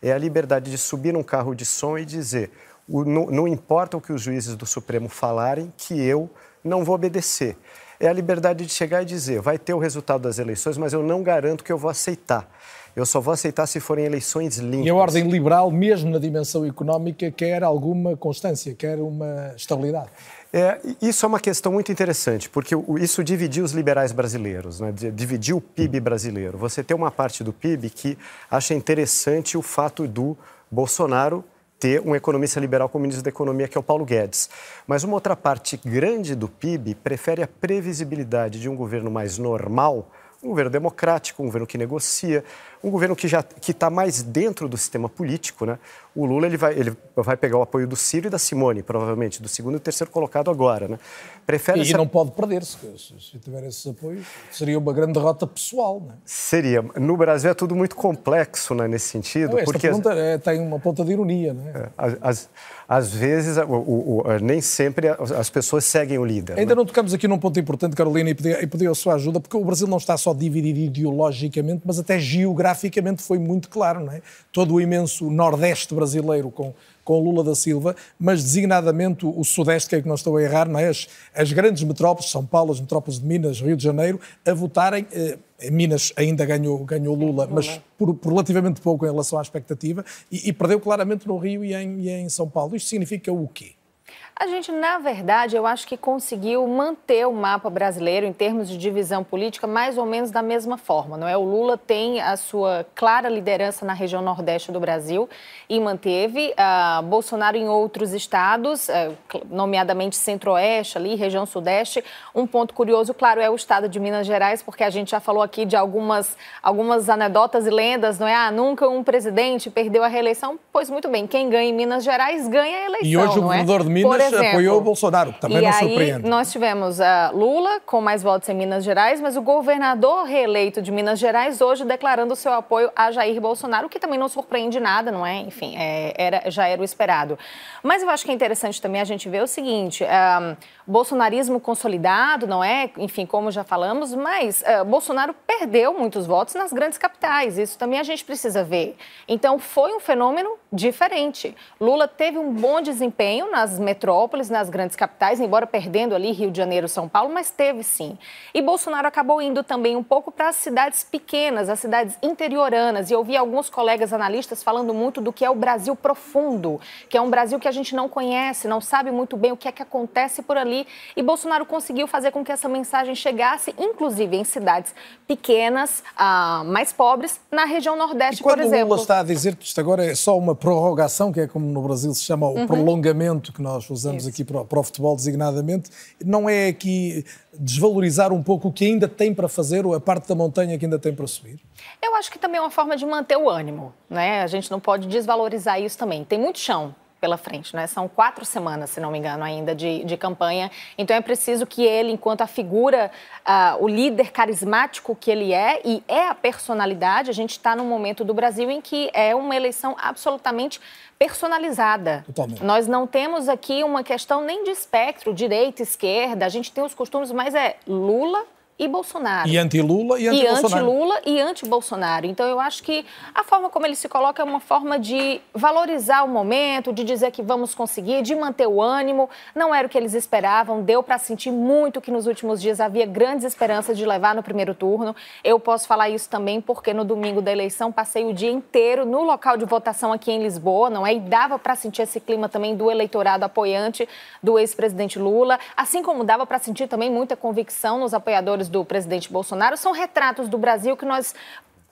é a liberdade de subir num carro de som e dizer: não, não importa o que os juízes do Supremo falarem, que eu não vou obedecer. É a liberdade de chegar e dizer: vai ter o resultado das eleições, mas eu não garanto que eu vou aceitar. Eu só vou aceitar se forem eleições limpas. E a ordem liberal, mesmo na dimensão económica, quer alguma constância, quer uma estabilidade. É, isso é uma questão muito interessante, porque isso dividiu os liberais brasileiros, né? dividiu o PIB brasileiro. Você tem uma parte do PIB que acha interessante o fato do Bolsonaro ter um economista liberal como ministro da Economia, que é o Paulo Guedes. Mas uma outra parte grande do PIB prefere a previsibilidade de um governo mais normal, um governo democrático, um governo que negocia, um governo que já que está mais dentro do sistema político, né? O Lula ele vai, ele vai pegar o apoio do Ciro e da Simone, provavelmente, do segundo e terceiro colocado agora, né? Prefere e essa... não pode perder-se, se tiver esses apoios, seria uma grande derrota pessoal, né? Seria. No Brasil é tudo muito complexo, né, nesse sentido, não, esta porque pergunta é, tem uma ponta de ironia, né? É, as, às vezes, o, o, o, nem sempre as pessoas seguem o líder. Ainda né? não tocamos aqui num ponto importante, Carolina, e pedi, e pedi a sua ajuda, porque o Brasil não está só dividido ideologicamente, mas até geograficamente graficamente foi muito claro, não é? Todo o imenso Nordeste brasileiro com, com Lula da Silva, mas designadamente o, Sudeste, que é que não estou a errar, não é? As, as, grandes metrópoles, São Paulo, as metrópoles de Minas, Rio de Janeiro, a votarem. Eh, Minas ainda ganhou, ganhou Lula, mas por, por, relativamente pouco em relação à expectativa, e, e perdeu claramente no Rio e em, e em São Paulo. Isto significa o quê? A gente, na verdade, eu acho que conseguiu manter o mapa brasileiro em termos de divisão política mais ou menos da mesma forma, não é? O Lula tem a sua clara liderança na região nordeste do Brasil e manteve. Uh, Bolsonaro em outros estados, uh, nomeadamente centro-oeste, ali, região sudeste. Um ponto curioso, claro, é o estado de Minas Gerais, porque a gente já falou aqui de algumas, algumas anedotas e lendas, não é? Ah, nunca um presidente perdeu a reeleição. Pois muito bem, quem ganha em Minas Gerais ganha a eleição. E hoje o é? governador é? de Minas exemplo, apoiou o Bolsonaro, também e não aí, surpreende. Nós tivemos a Lula com mais votos em Minas Gerais, mas o governador reeleito de Minas Gerais hoje declarando seu apoio a Jair Bolsonaro, o que também não surpreende nada, não é? Enfim, é, era, já era o esperado. Mas eu acho que é interessante também a gente ver o seguinte: um, bolsonarismo consolidado, não é? Enfim, como já falamos, mas uh, Bolsonaro perdeu muitos votos nas grandes capitais. Isso também a gente precisa ver. Então, foi um fenômeno diferente. Lula teve um bom desempenho nas metrópoles, nas grandes capitais, embora perdendo ali Rio de Janeiro, São Paulo, mas teve sim. E Bolsonaro acabou indo também um pouco para as cidades pequenas, as cidades interioranas. E eu vi alguns colegas analistas falando muito do que é o Brasil profundo, que é um Brasil que a gente não conhece, não sabe muito bem o que é que acontece por ali. E Bolsonaro conseguiu fazer com que essa mensagem chegasse, inclusive em cidades pequenas, ah, mais pobres, na região Nordeste, quando por exemplo. Lula está a dizer que isto agora é só uma prorrogação, que é como no Brasil se chama o uhum. prolongamento, que nós usamos Isso. aqui para, para o futebol designadamente, não é aqui desvalorizar um pouco o que ainda tem para fazer, ou a parte da montanha que ainda tem para subir? Eu acho que também é uma forma de manter o ânimo, né? A gente não pode desvalorizar isso também. Tem muito chão pela frente, né? São quatro semanas, se não me engano, ainda de, de campanha. Então é preciso que ele, enquanto a figura, uh, o líder carismático que ele é e é a personalidade, a gente está num momento do Brasil em que é uma eleição absolutamente personalizada. Totalmente. Nós não temos aqui uma questão nem de espectro, direita, esquerda. A gente tem os costumes, mas é Lula e Bolsonaro. E anti-Lula e anti-Bolsonaro. E anti-Lula e anti-Bolsonaro. Então, eu acho que a forma como ele se coloca é uma forma de valorizar o momento, de dizer que vamos conseguir, de manter o ânimo. Não era o que eles esperavam, deu para sentir muito que nos últimos dias havia grandes esperanças de levar no primeiro turno. Eu posso falar isso também porque no domingo da eleição passei o dia inteiro no local de votação aqui em Lisboa, não é? E dava para sentir esse clima também do eleitorado apoiante do ex-presidente Lula, assim como dava para sentir também muita convicção nos apoiadores do presidente Bolsonaro são retratos do Brasil que nós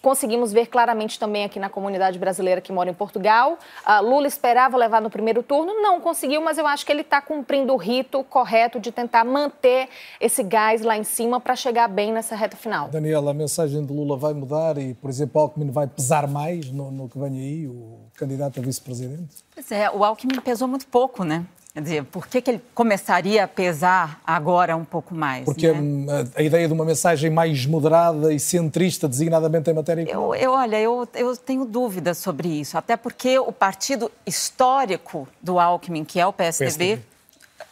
conseguimos ver claramente também aqui na comunidade brasileira que mora em Portugal. Uh, Lula esperava levar no primeiro turno, não conseguiu, mas eu acho que ele está cumprindo o rito correto de tentar manter esse gás lá em cima para chegar bem nessa reta final. Daniela, a mensagem de Lula vai mudar e, por exemplo, Alckmin vai pesar mais no, no que vem aí, o candidato a vice-presidente? Pois é, o Alckmin pesou muito pouco, né? Quer dizer, por que, que ele começaria a pesar agora um pouco mais? Porque né? a, a, ideia de uma mensagem mais moderada e centrista, designadamente em matéria econômica. Eu, eu, olha, eu, eu tenho dúvidas sobre isso, até porque o partido histórico do Alckmin, que é o PSDB, PSDB.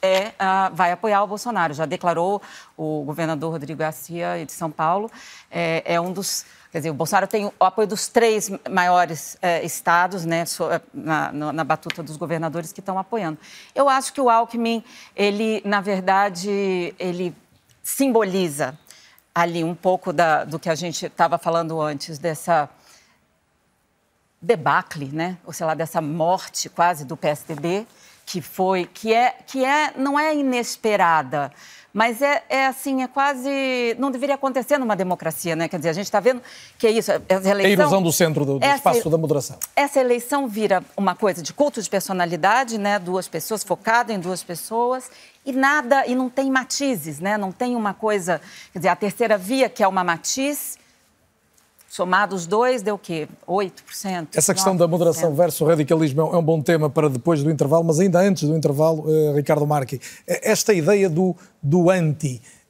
É, uh, vai apoiar o Bolsonaro. Já declarou o governador Rodrigo Garcia de São Paulo, é, é um dos Quer dizer, o Bolsonaro tem o apoio dos três maiores eh, estados, né, eh, na, na, batuta dos governadores que estão apoiando. Eu acho que o Alckmin, ele, na verdade, ele simboliza ali um pouco da, do que a gente estava falando antes, dessa debacle, né, ou sei lá, dessa morte quase do PSDB, que foi, que é, que é, não é inesperada, mas é, é, assim, é quase. Não deveria acontecer numa democracia, né? Quer dizer, a gente está vendo que é isso. Essa eleição, é a ilusão do centro do, do essa, espaço da moderação. Essa eleição vira uma coisa de culto de personalidade, né? Duas pessoas, focada em duas pessoas, e nada, e não tem matizes, né? Não tem uma coisa. Quer dizer, a terceira via, que é uma matiz Somados dois, deu o quê? 8%? Essa questão 9%. da moderação versus radicalismo é um bom tema para depois do intervalo, mas ainda antes do intervalo, uh, Ricardo Marque, esta ideia do, do anti, eh,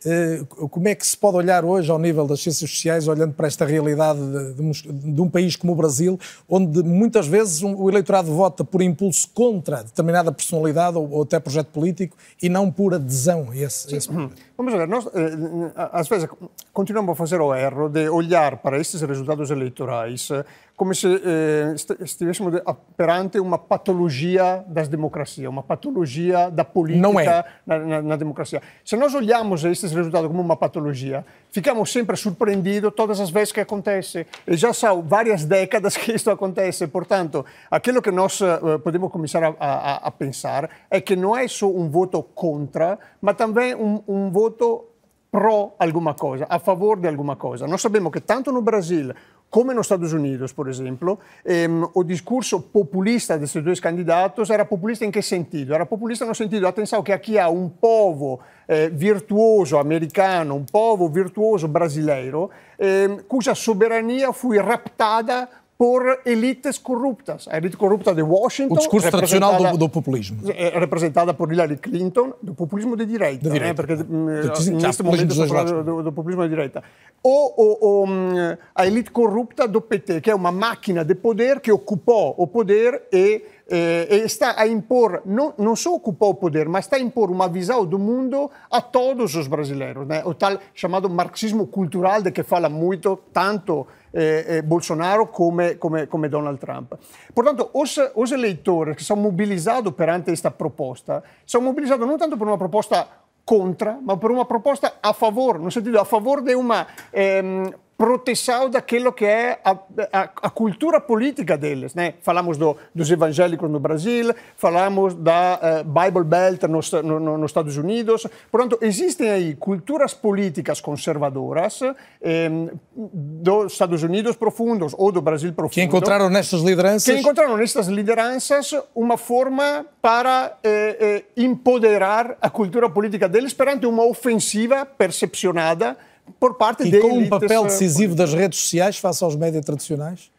como é que se pode olhar hoje ao nível das ciências sociais, olhando para esta realidade de, de um país como o Brasil, onde muitas vezes o eleitorado vota por impulso contra determinada personalidade ou, ou até projeto político e não por adesão a esse, esse Vamos ver, nós, eh, às vezes continuamos a fazer o erro de olhar para estes resultados eleitorais come se eh, estivéssemos perante uma patologia das democracias, uma patologia da política é. na, na, na, democracia. Se nós olhamos estes resultados como uma patologia, ficamos sempre surpreendidos todas as vezes que acontece. E já são várias décadas que isto acontece. Portanto, aquilo que nós uh, podemos começar a, a, a, pensar é que não é só um voto contra, mas também um, um voto pro alguma coisa, a favor de alguma coisa. Nós sabemos que tanto no Brasil come nos Estados Unidos, por exemplo, ehm, discurso populista desses dois candidatos era populista em que sentido? Era populista no sentido, atenção, que aqui há um povo eh, virtuoso americano, um povo virtuoso brasileiro, eh, cuja soberania foi raptada por elites corruptas. A elite corrupta de Washington. O discurso tradicional do, do, populismo. É representada por Hillary Clinton, do populismo de direita. De direita. Né? Porque hum, neste momento falando do, do, populismo de direita. Ou, ou, ou, hum, a elite corrupta do PT, que é uma máquina de poder que ocupou o poder e eh, está a impor, não, não só ocupou o poder, mas está a impor uma visão do mundo a todos os brasileiros. Né? O tal chamado marxismo cultural, de que fala muito, tanto eh, eh, Bolsonaro come, come, come, Donald Trump. Portanto, os, os eleitores que são mobilizados perante esta proposta, são mobilizados não tanto por uma proposta contra, ma por uma proposta a favor, no sentido a favor de uma ehm, proteção daquilo que é a, a, a, cultura política deles. Né? Falamos do, dos evangélicos no Brasil, falamos da uh, Bible Belt nos, no, no, nos Estados Unidos. Portanto, existem aí culturas políticas conservadoras eh, dos Estados Unidos profundos ou do Brasil profundo. Que encontraram nestas lideranças? Que encontraram nestas lideranças uma forma para eh, eh, empoderar a cultura política deles perante uma ofensiva percepcionada por parte e de com um papel decisivo das redes sociais face aos médias tradicionais?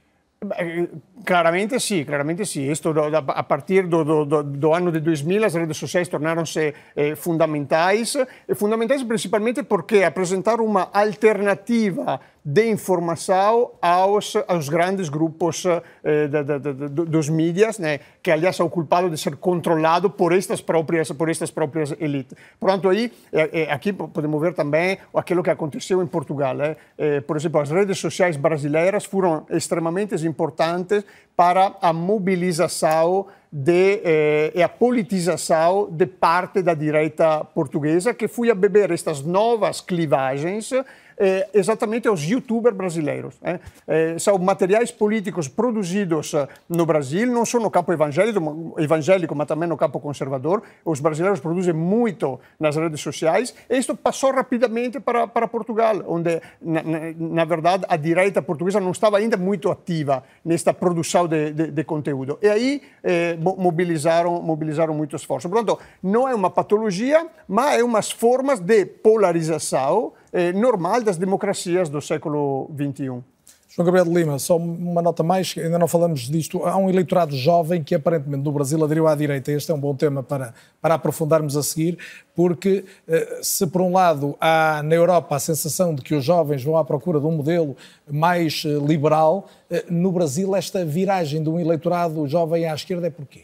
Claramente sim, claramente. Isto a partir do, do, do, ano de 2000 as redes sociais tornaram-se eh, fundamentais, e fundamentais principalmente porque apresentaram uma alternativa de informação aos, aos grandes grupos eh, de, de, de, dos mídias, né, que aliás são culpados de ser controlado por estas próprias por estas próprias elites. Portanto, aí eh, eh, aqui podemos ver também aquilo que aconteceu em Portugal. Eh, por exemplo, as redes sociais brasileiras foram extremamente importantes para a mobilização de, eh, e a politização de parte da direita portuguesa que foi a beber estas novas clivagens eh, exatamente aos youtubers brasileiros. Eh. Eh, são materiais políticos produzidos eh, no Brasil, não só no campo evangélico, evangélico, mas também no campo conservador. Os brasileiros produzem muito nas redes sociais. E isto passou rapidamente para, para Portugal, onde, na, na, na verdade, a direita portuguesa não estava ainda muito ativa nesta produção de, de, de conteúdo. E aí eh, mobilizaram, mobilizaram muito esforço. Portanto, não é uma patologia, mas é umas formas de polarização eh, normal das democracias do século XXI. João Gabriel de Lima, só uma nota mais, ainda não falamos disto. Há um eleitorado jovem que aparentemente no Brasil aderiu à direita. Este é um bom tema para, para aprofundarmos a seguir, porque eh, se por um lado há na Europa a sensação de que os jovens vão à procura de um modelo mais eh, liberal, no Brasil esta viragem de um eleitorado jovem à esquerda é porquê?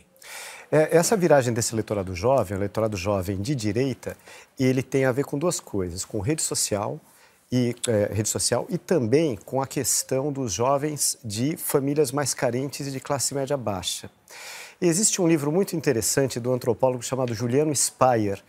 É, essa viragem desse eleitorado jovem, eleitorado jovem de direita, ele tem a ver com duas coisas, com rede social e é, rede social e também com a questão dos jovens de famílias mais carentes e de classe média baixa. existe um livro muito interessante do antropólogo chamado Juliano Speyer.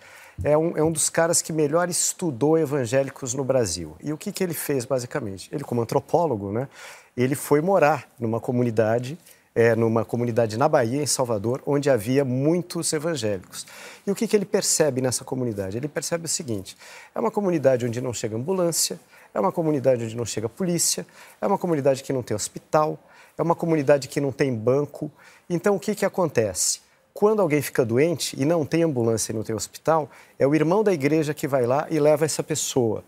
É um, é um dos caras que melhor estudou evangélicos no Brasil. E o que, que ele fez, basicamente? Ele, como antropólogo, né, ele foi morar numa comunidade é, numa comunidade na Bahia, em Salvador, onde havia muitos evangélicos. E o que, que ele percebe nessa comunidade? Ele percebe o seguinte: é uma comunidade onde não chega ambulância, é uma comunidade onde não chega polícia, é uma comunidade que não tem hospital, é uma comunidade que não tem banco. Então, o que, que acontece? Quando alguém fica doente e não tem ambulância e não tem hospital, é o irmão da igreja que vai lá e leva essa pessoa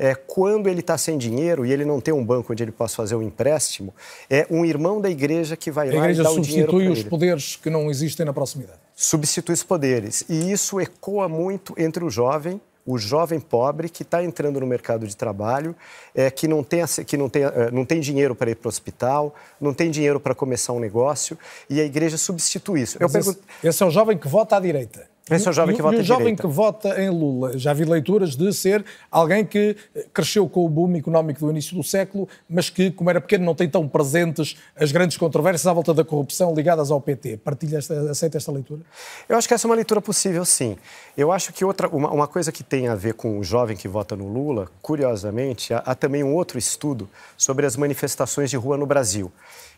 é, quando ele está sem dinheiro e ele não tem um banco onde ele possa fazer um empréstimo, é um irmão da igreja que vai lá e dá o dinheiro para ele. substitui os poderes que não existem na proximidade. Substitui os poderes. E isso ecoa muito entre o jovem o jovem pobre que está entrando no mercado de trabalho, é, que, não tem, que não, tem, é, não tem dinheiro para ir para o hospital, não tem dinheiro para começar um negócio, e a igreja substitui isso. Pergunto... Esse, esse, é o jovem que vota à direita. Esse é o jovem que vota e o jovem que vota em Lula, já vi leituras de ser alguém que cresceu com o boom económico do início do século, mas que, como era pequeno, não tem tão presentes as grandes controvérsias à volta da corrupção ligadas ao PT. Partilha esta, aceita esta leitura? Eu acho que essa é uma leitura possível, sim. Eu acho que outra, uma, uma coisa que tem a ver com o jovem que vota no Lula, curiosamente, há, há também um outro estudo sobre as manifestações de rua no Brasil.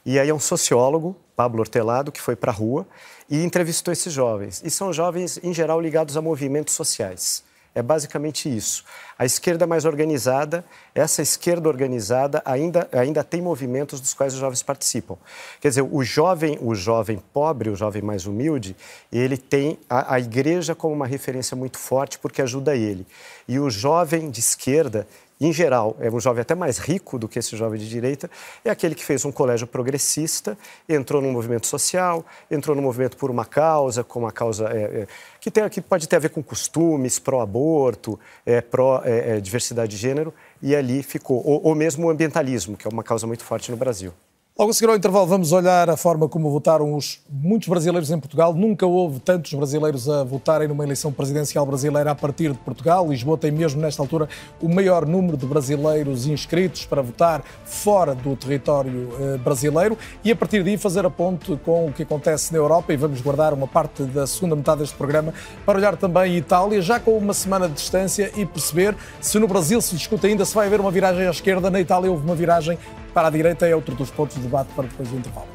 E aí é um sociólogo, Pablo Hortelado, que foi para a rua e entrevistou esses jovens. E são jovens, em geral, ligados a movimentos sociais. É basicamente isso. A esquerda mais organizada, essa esquerda organizada ainda, ainda tem movimentos dos quais os jovens participam. Quer dizer, o jovem, o jovem pobre, o jovem mais humilde, ele tem a, a igreja como uma referência muito forte porque ajuda ele. E o jovem de esquerda, em geral, é um jovem até mais rico do que esse jovem de direita, é aquele que fez um colégio progressista, entrou num movimento social, entrou num movimento por uma causa, como a causa é, é, que, tem, que pode ter a ver com costumes, pró-aborto, é, pró-diversidade é, de gênero, e ali ficou. Ou, ou mesmo o ambientalismo, que é uma causa muito forte no Brasil. Logo a seguir ao intervalo, vamos olhar a forma como votaram os muitos brasileiros em Portugal. Nunca houve tantos brasileiros a votarem numa eleição presidencial brasileira a partir de Portugal. Lisboa tem mesmo, nesta altura, o maior número de brasileiros inscritos para votar fora do território eh, brasileiro. E a partir daí fazer a ponte com o que acontece na Europa. E vamos guardar uma parte da segunda metade deste programa para olhar também Itália, já com uma semana de distância e perceber se no Brasil se discute ainda se vai haver uma viragem à esquerda. Na Itália houve uma viragem para a direita é outro dos pontos de debate para depois do intervalo.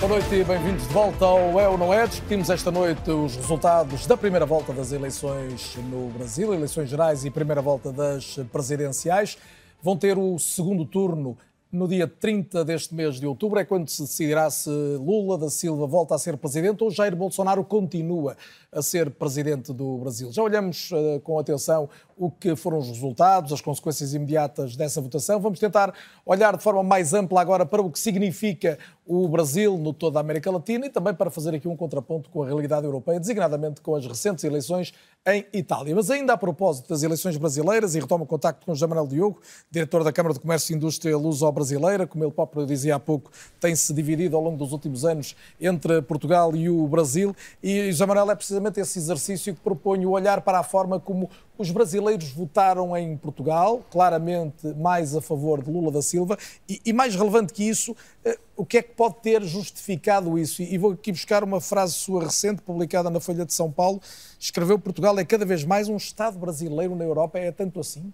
Boa noite e bem-vindos de volta ao É ou Não É. Discutimos esta noite os resultados da primeira volta das eleições no Brasil, eleições gerais e primeira volta das presidenciais. Vão ter o segundo turno no dia 30 deste mês de outubro é quando se decidirá se Lula da Silva volta a ser presidente ou Jair Bolsonaro continua a ser presidente do Brasil. Já olhamos uh, com atenção o que foram os resultados, as consequências imediatas dessa votação. Vamos tentar olhar de forma mais ampla agora para o que significa o Brasil no toda a América Latina e também para fazer aqui um contraponto com a realidade europeia, designadamente com as recentes eleições em Itália. Mas ainda a propósito das eleições brasileiras, e retomo o contacto com José Manuel Diogo, diretor da Câmara de Comércio e Indústria Luso-Brasileira, como ele próprio dizia há pouco, tem-se dividido ao longo dos últimos anos entre Portugal e o Brasil, e José Manuel é precisamente esse exercício que propõe o olhar para a forma como os brasileiros votaram em Portugal, claramente mais a favor de Lula da Silva, e, e mais relevante que isso, eh, o que é que pode ter justificado isso? E, vou aqui buscar uma frase sua recente, publicada na Folha de São Paulo, escreveu Portugal é cada vez mais um Estado brasileiro na Europa, é tanto assim?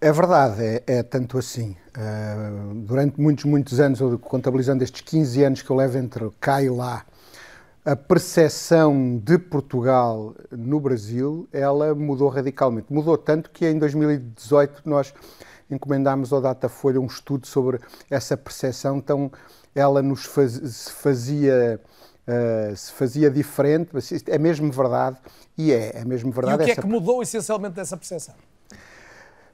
É verdade, é, é tanto assim. Uh, durante muitos, muitos anos, contabilizando estes 15 anos que eu levo entre cá e lá, a percepção de Portugal no Brasil, ela mudou radicalmente. Mudou tanto que em 2018 nós encomendámos ao Datafolha um estudo sobre essa percepção, então ela nos faz, fazia uh, se fazia diferente, mas é mesmo verdade e é, é mesmo verdade. E o que é que mudou essencialmente dessa percepção?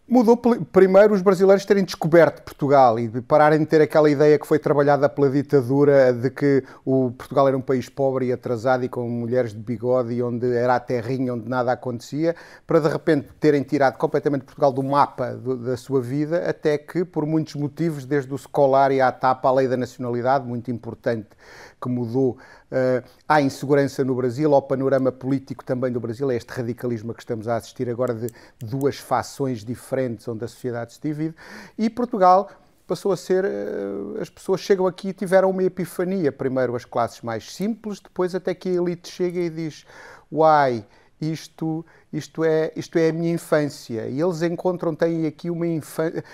Mudou primeiro os brasileiros terem descoberto Portugal e pararem de ter aquela ideia que foi trabalhada pela ditadura de que o Portugal era um país pobre e atrasado e com mulheres de bigode e onde era a terrinha onde nada acontecia, para de repente terem tirado completamente Portugal do mapa do, da sua vida, até que, por muitos motivos, desde o escolar e à tapa, a lei da nacionalidade, muito importante, que mudou uh, à insegurança no Brasil, ao panorama político também do Brasil, é este radicalismo a que estamos a assistir agora de duas fações diferentes onde a sociedade se divide, e Portugal passou a ser, uh, as pessoas chegam aqui e tiveram uma epifania, primeiro as classes mais simples, depois até que a elite chega e diz, uai, isto, isto, é, isto é a minha infância. E eles encontram, têm aqui uma infância,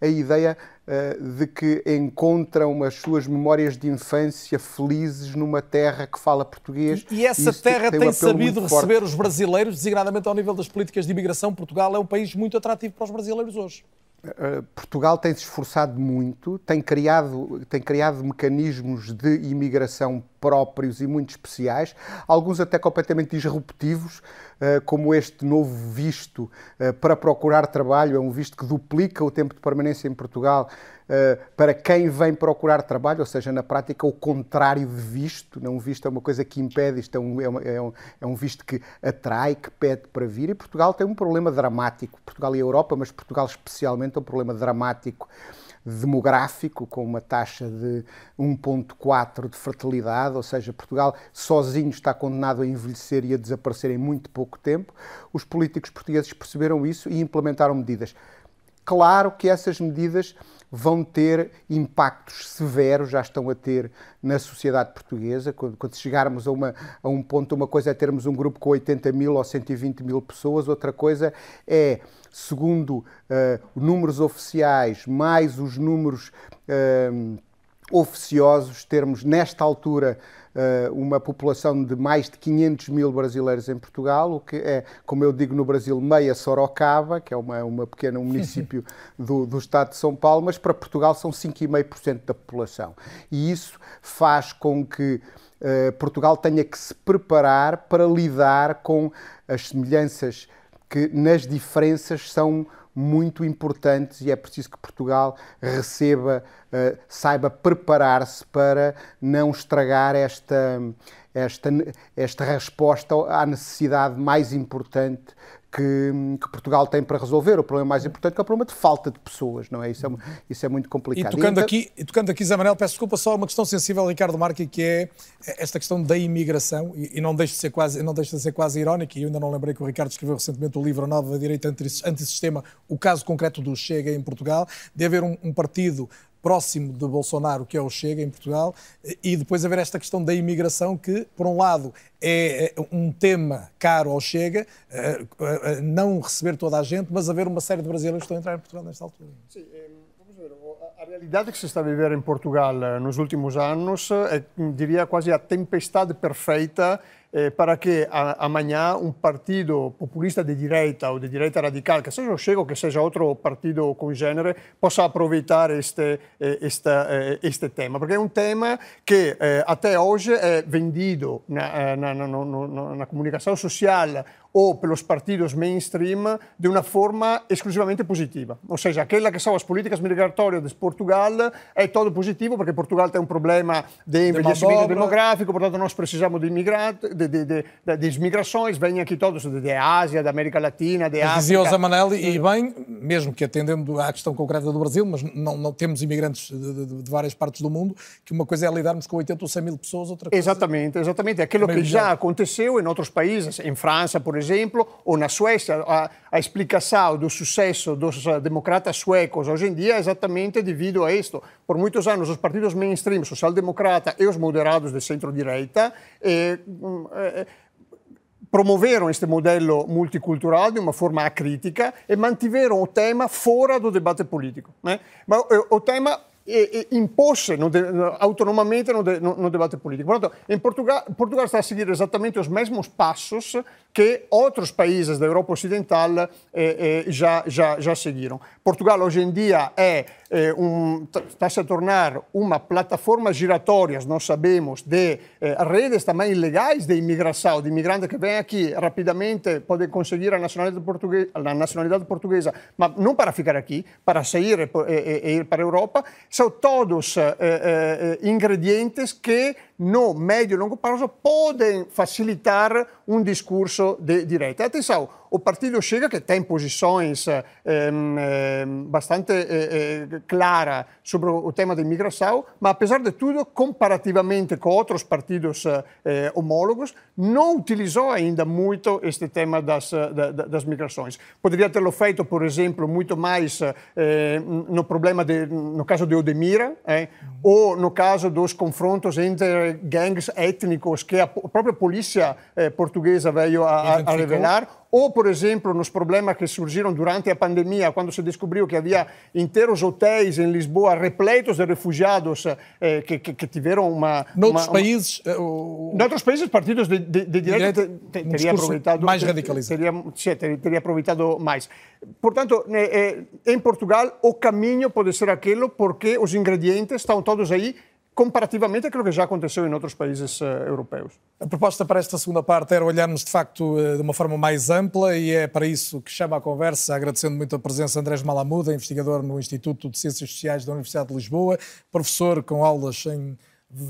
a ideia uh, de que encontram as suas memórias de infância felizes numa terra que fala português. E, e essa terra tem, tem sabido receber forte. os brasileiros, designadamente ao nível das políticas de imigração. Portugal é um país muito atrativo para os brasileiros hoje. Uh, Portugal tem se esforçado muito, tem criado, tem criado mecanismos de imigração próprios e muito especiais, alguns até completamente disruptivos, uh, como este novo visto uh, para procurar trabalho, é um visto que duplica o tempo de permanência em Portugal para quem vem procurar trabalho, ou seja, na prática o contrário de visto, não um visto é uma coisa que impede, isto é um, é, é, um, é um visto que atrai, que pede para vir, e Portugal tem um problema dramático, Portugal e a Europa, mas Portugal especialmente, um problema dramático demográfico, com uma taxa de 1,4 de fertilidade, ou seja, Portugal sozinho está condenado a envelhecer e a desaparecer em muito pouco tempo. Os políticos portugueses perceberam isso e implementaram medidas. Claro que essas medidas vão ter impactos severos, já estão a ter na sociedade portuguesa. Quando, quando chegarmos a, uma, a um ponto, uma coisa é termos um grupo com 80 mil ou 120 mil pessoas, outra coisa é, segundo uh, números oficiais, mais os números. Uh, oficiosos termos, nesta altura, eh, uma população de mais de 500 mil brasileiros em Portugal, o que é, como eu digo no Brasil, meia Sorocaba, que é uma, uma pequena um município <laughs> do, do estado de São Paulo, mas para Portugal são 5,5% da população. E isso faz com que uh, Portugal tenha que se preparar para lidar com as semelhanças que nas diferenças são muito importantes e é preciso que Portugal receba, uh, saiba preparar-se para não estragar esta, esta, esta resposta à necessidade mais importante que, que, Portugal tem para resolver. O problema mais importante é, é o problema de falta de pessoas, não é? Isso é, isso é muito complicado. E tocando, e então... aqui, e tocando aqui, Zé peço desculpa, só uma questão sensível, Ricardo Marque, que é esta questão da imigração, e, e não, deixa de ser quase, não deixa de ser quase irónico, e eu ainda não lembrei que o Ricardo escreveu recentemente o livro Nova Direita Antissistema, o caso concreto do Chega em Portugal, de haver um, um partido próximo de Bolsonaro, que é o Chega em Portugal, e depois haver esta questão da imigração, que, por um lado, é, é um tema caro ao Chega, eh, eh, não receber toda a gente, mas haver uma série de brasileiros que estão a entrar em Portugal nesta altura. Sim, vamos ver. A realidade que se está a viver em Portugal eh, nos últimos anos é, diria, quase a tempestade perfeita eh, para que a, amanhã um partido populista de direita ou de direita radical, que seja o Chega ou que seja outro partido com gênero, possa aproveitar este, eh, este, eh, este tema. Porque é um tema que eh, até hoje é vendido na, na, na, na comunicação social ou pelos partidos mainstream de uma forma exclusivamente positiva. Ou seja, aquela que são as políticas migratórias de Portugal é todo positivo, porque Portugal tem um problema de envelhecimento de demográfico, portanto nós precisamos de imigrantes, de, de, de, de, migrações, vêm aqui todos de Ásia, da América Latina, de África. Dizia o Zé Manel, e bem, mesmo que atendendo à questão concreta do Brasil, mas não, não temos imigrantes de, várias partes do mundo, que uma coisa é lidarmos com 80 ou 100 mil pessoas, outra coisa... Exatamente, exatamente. Aquilo que já aconteceu em outros países, em França, por exemplo, ou na Suécia, a, a explicação do sucesso dos democratas suecos hoje em dia é exatamente devido a isto. Por muitos anos, os partidos mainstream, social-democrata e os moderados de centro-direita, eh, eh, promoveram este modelo multicultural de uma forma acritica e mantiveram o tema fora do debate político. Né? Ma eh, o tema e, e autonomamente no, de, no, debate político. Portanto, em Portugal, Portugal está a seguir exatamente os mesmos passos que outros países da Europa Ocidental eh, eh, já, já, já seguiram. Portugal hoje em dia é eh, um, está-se a tornar uma plataforma giratória, nós sabemos, de eh, redes também ilegais de imigração, de imigrantes que vêm aqui rapidamente, podem conseguir a nacionalidade, portuguesa, a nacionalidade portuguesa, mas não para ficar aqui, para sair e, e, e ir para a Europa. São todos eh, eh, ingredientes que no médio e longo prazo podem facilitar um discurso de direita. Atenção, o partido Chega, que tem posições eh, eh, bastante eh, claras sobre o tema da imigração, mas apesar de tudo, comparativamente com outros partidos homólogos, não utilizou ainda muito este tema das, das migrações. Poderia tê-lo feito, por exemplo, muito mais no problema, de, no caso de Odemira, ou no caso dos confrontos entre gangues étnicos que a própria polícia portuguesa veio a, a revelar, ou, por exemplo, nos problemas que surgiram durante a pandemia, quando se descobriu que havia inteiros hotéis em Lisboa repletos de refugiados eh, que, que, que, tiveram uma. Noutros uma, países. Uma... Uh, Noutros países, partidos de, de, de direita um teriam aproveitado. Mais radicalizado. Teria, teria, teria aproveitado mais. Portanto, eh, em Portugal, o caminho pode ser aquele porque os ingredientes estão todos aí comparativamente àquilo que já aconteceu em outros países uh, europeus. A proposta para esta segunda parte era olharmos de facto uh, de uma forma mais ampla e é para isso que chama a conversa, agradecendo muito a presença de Andrés Malamuda, investigador no Instituto de Ciências Sociais da Universidade de Lisboa, professor com aulas em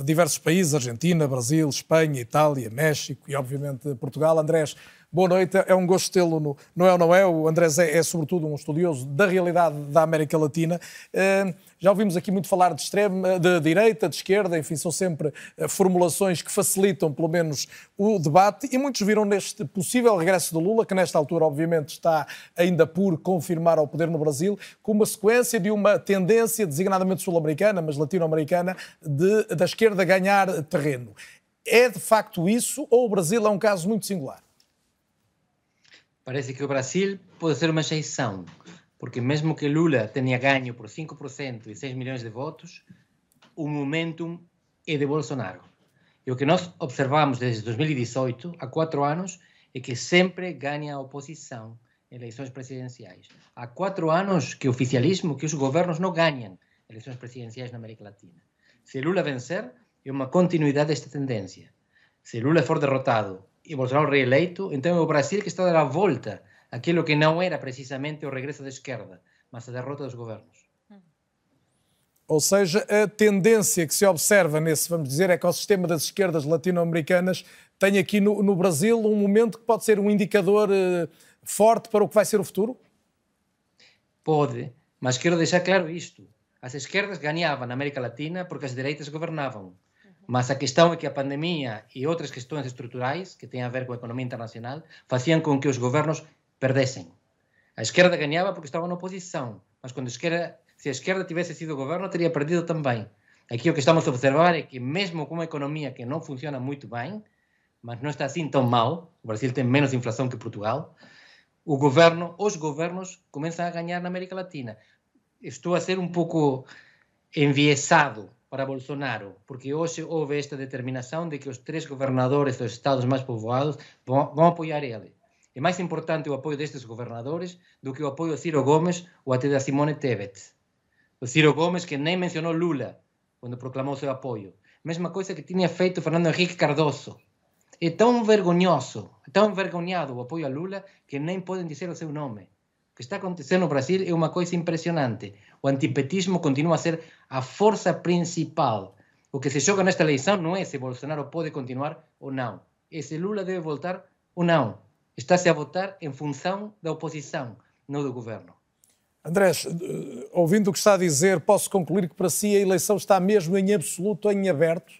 diversos países, Argentina, Brasil, Espanha, Itália, México e obviamente Portugal. Andrés, Boa noite, é um gosto tê-lo no Não é ou Não é. O Andrés é, é, sobretudo um estudioso da realidade da América Latina. Uh, já ouvimos aqui muito falar de extrema, de direita, de esquerda, enfim, são sempre uh, formulações que facilitam, pelo menos, o debate. E muitos viram neste possível regresso do Lula, que nesta altura, obviamente, está ainda por confirmar ao poder no Brasil, como uma sequência de uma tendência, designadamente sul-americana, mas latino-americana, da esquerda ganhar terreno. É de facto isso ou o Brasil é um caso muito singular? Parece que o Brasil pode ser uma exceção, porque mesmo que Lula tenha ganho por 5% e 6 milhões de votos, o momentum é de Bolsonaro. E o que nós observamos desde 2018, há quatro anos, é que sempre ganha a oposição em eleições presidenciais. Há quatro anos que o oficialismo, que os governos não ganham eleições presidenciais na América Latina. Se Lula vencer, é uma continuidade desta tendência. Se Lula for derrotado e Bolsonaro reeleito, então é o Brasil que está a dar a volta àquilo que não era precisamente o regresso da esquerda, mas a derrota dos governos. Ou seja, a tendência que se observa nesse, vamos dizer, ecossistema das esquerdas latino-americanas tem aqui no, no, Brasil um momento que pode ser um indicador uh, forte para o que vai ser o futuro? Pode, mas quero deixar claro isto. As esquerdas ganhavam na América Latina porque as direitas governavam. Mas a questão é que a pandemia e outras questões estruturais, que têm a ver com a economia internacional, faziam com que os governos perdessem. A esquerda ganhava porque estava na oposição, mas quando a esquerda, se a esquerda tivesse sido governo, teria perdido também. Aqui o que estamos a observar é que, mesmo com uma economia que não funciona muito bem, mas não está assim tão mal, o Brasil tem menos inflação que Portugal, o governo, os governos começam a ganhar na América Latina. Estou a ser um pouco enviesado para Bolsonaro, porque hoje houve esta determinação de que os três governadores dos estados mais povoados vão, vão apoiar ele. É mais importante o apoio destes governadores do que o apoio a Ciro Gomes ou até da Simone Tebet. O Ciro Gomes que nem mencionou Lula quando proclamou seu apoio. Mesma coisa que tinha feito Fernando Henrique Cardoso. É tão vergonhoso, tão envergonhado o apoio a Lula que nem podem dizer o seu nome. O que está acontecendo no Brasil é uma coisa impressionante. O antipetismo continua a ser a força principal. O que se joga nesta eleição não é se Bolsonaro pode continuar ou não. É se Lula deve voltar ou não. Está-se a votar em função da oposição, não do governo. Andrés, eh, ouvindo o que está a dizer, posso concluir que para si a eleição está mesmo em absoluto em aberto?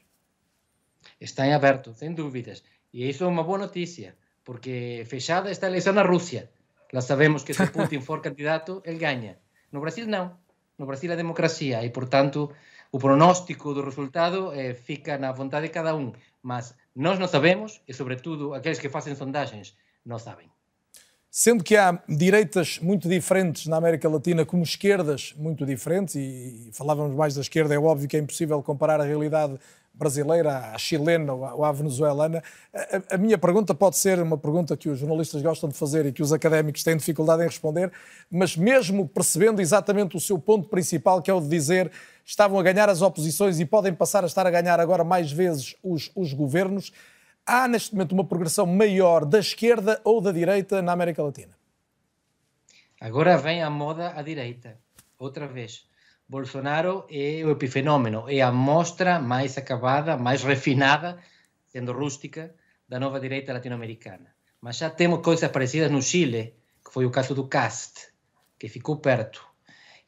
Está em aberto, sem dúvidas. E isso é uma boa notícia, porque fechada está a eleição na Rússia. Lá sabemos que se <laughs> Putin for candidato, ele ganha. No Brasil, não. No Brasil, a democracia. E, portanto, o pronóstico do resultado eh, fica na vontade de cada um. Mas nós não sabemos, e, sobretudo, aqueles que fazem sondagens não sabem. Sendo que há direitas muito diferentes na América Latina, como esquerdas muito diferentes, e falávamos mais da esquerda, é óbvio que é impossível comparar a realidade brasileira, à chilena ou à venezuelana. A, a, minha pergunta pode ser uma pergunta que os jornalistas gostam de fazer e que os académicos têm dificuldade em responder, mas mesmo percebendo exatamente o seu ponto principal, que é o de dizer estavam a ganhar as oposições e podem passar a estar a ganhar agora mais vezes os, os governos, há neste momento uma progressão maior da esquerda ou da direita na América Latina? Agora vem a moda à direita, outra vez. Bolsonaro é o epifenómeno, é a mostra mais acabada, mais refinada, sendo rústica, da nova direita latino-americana. Mas já temos coisas parecidas no Chile, que foi o caso do Cast, que ficou perto.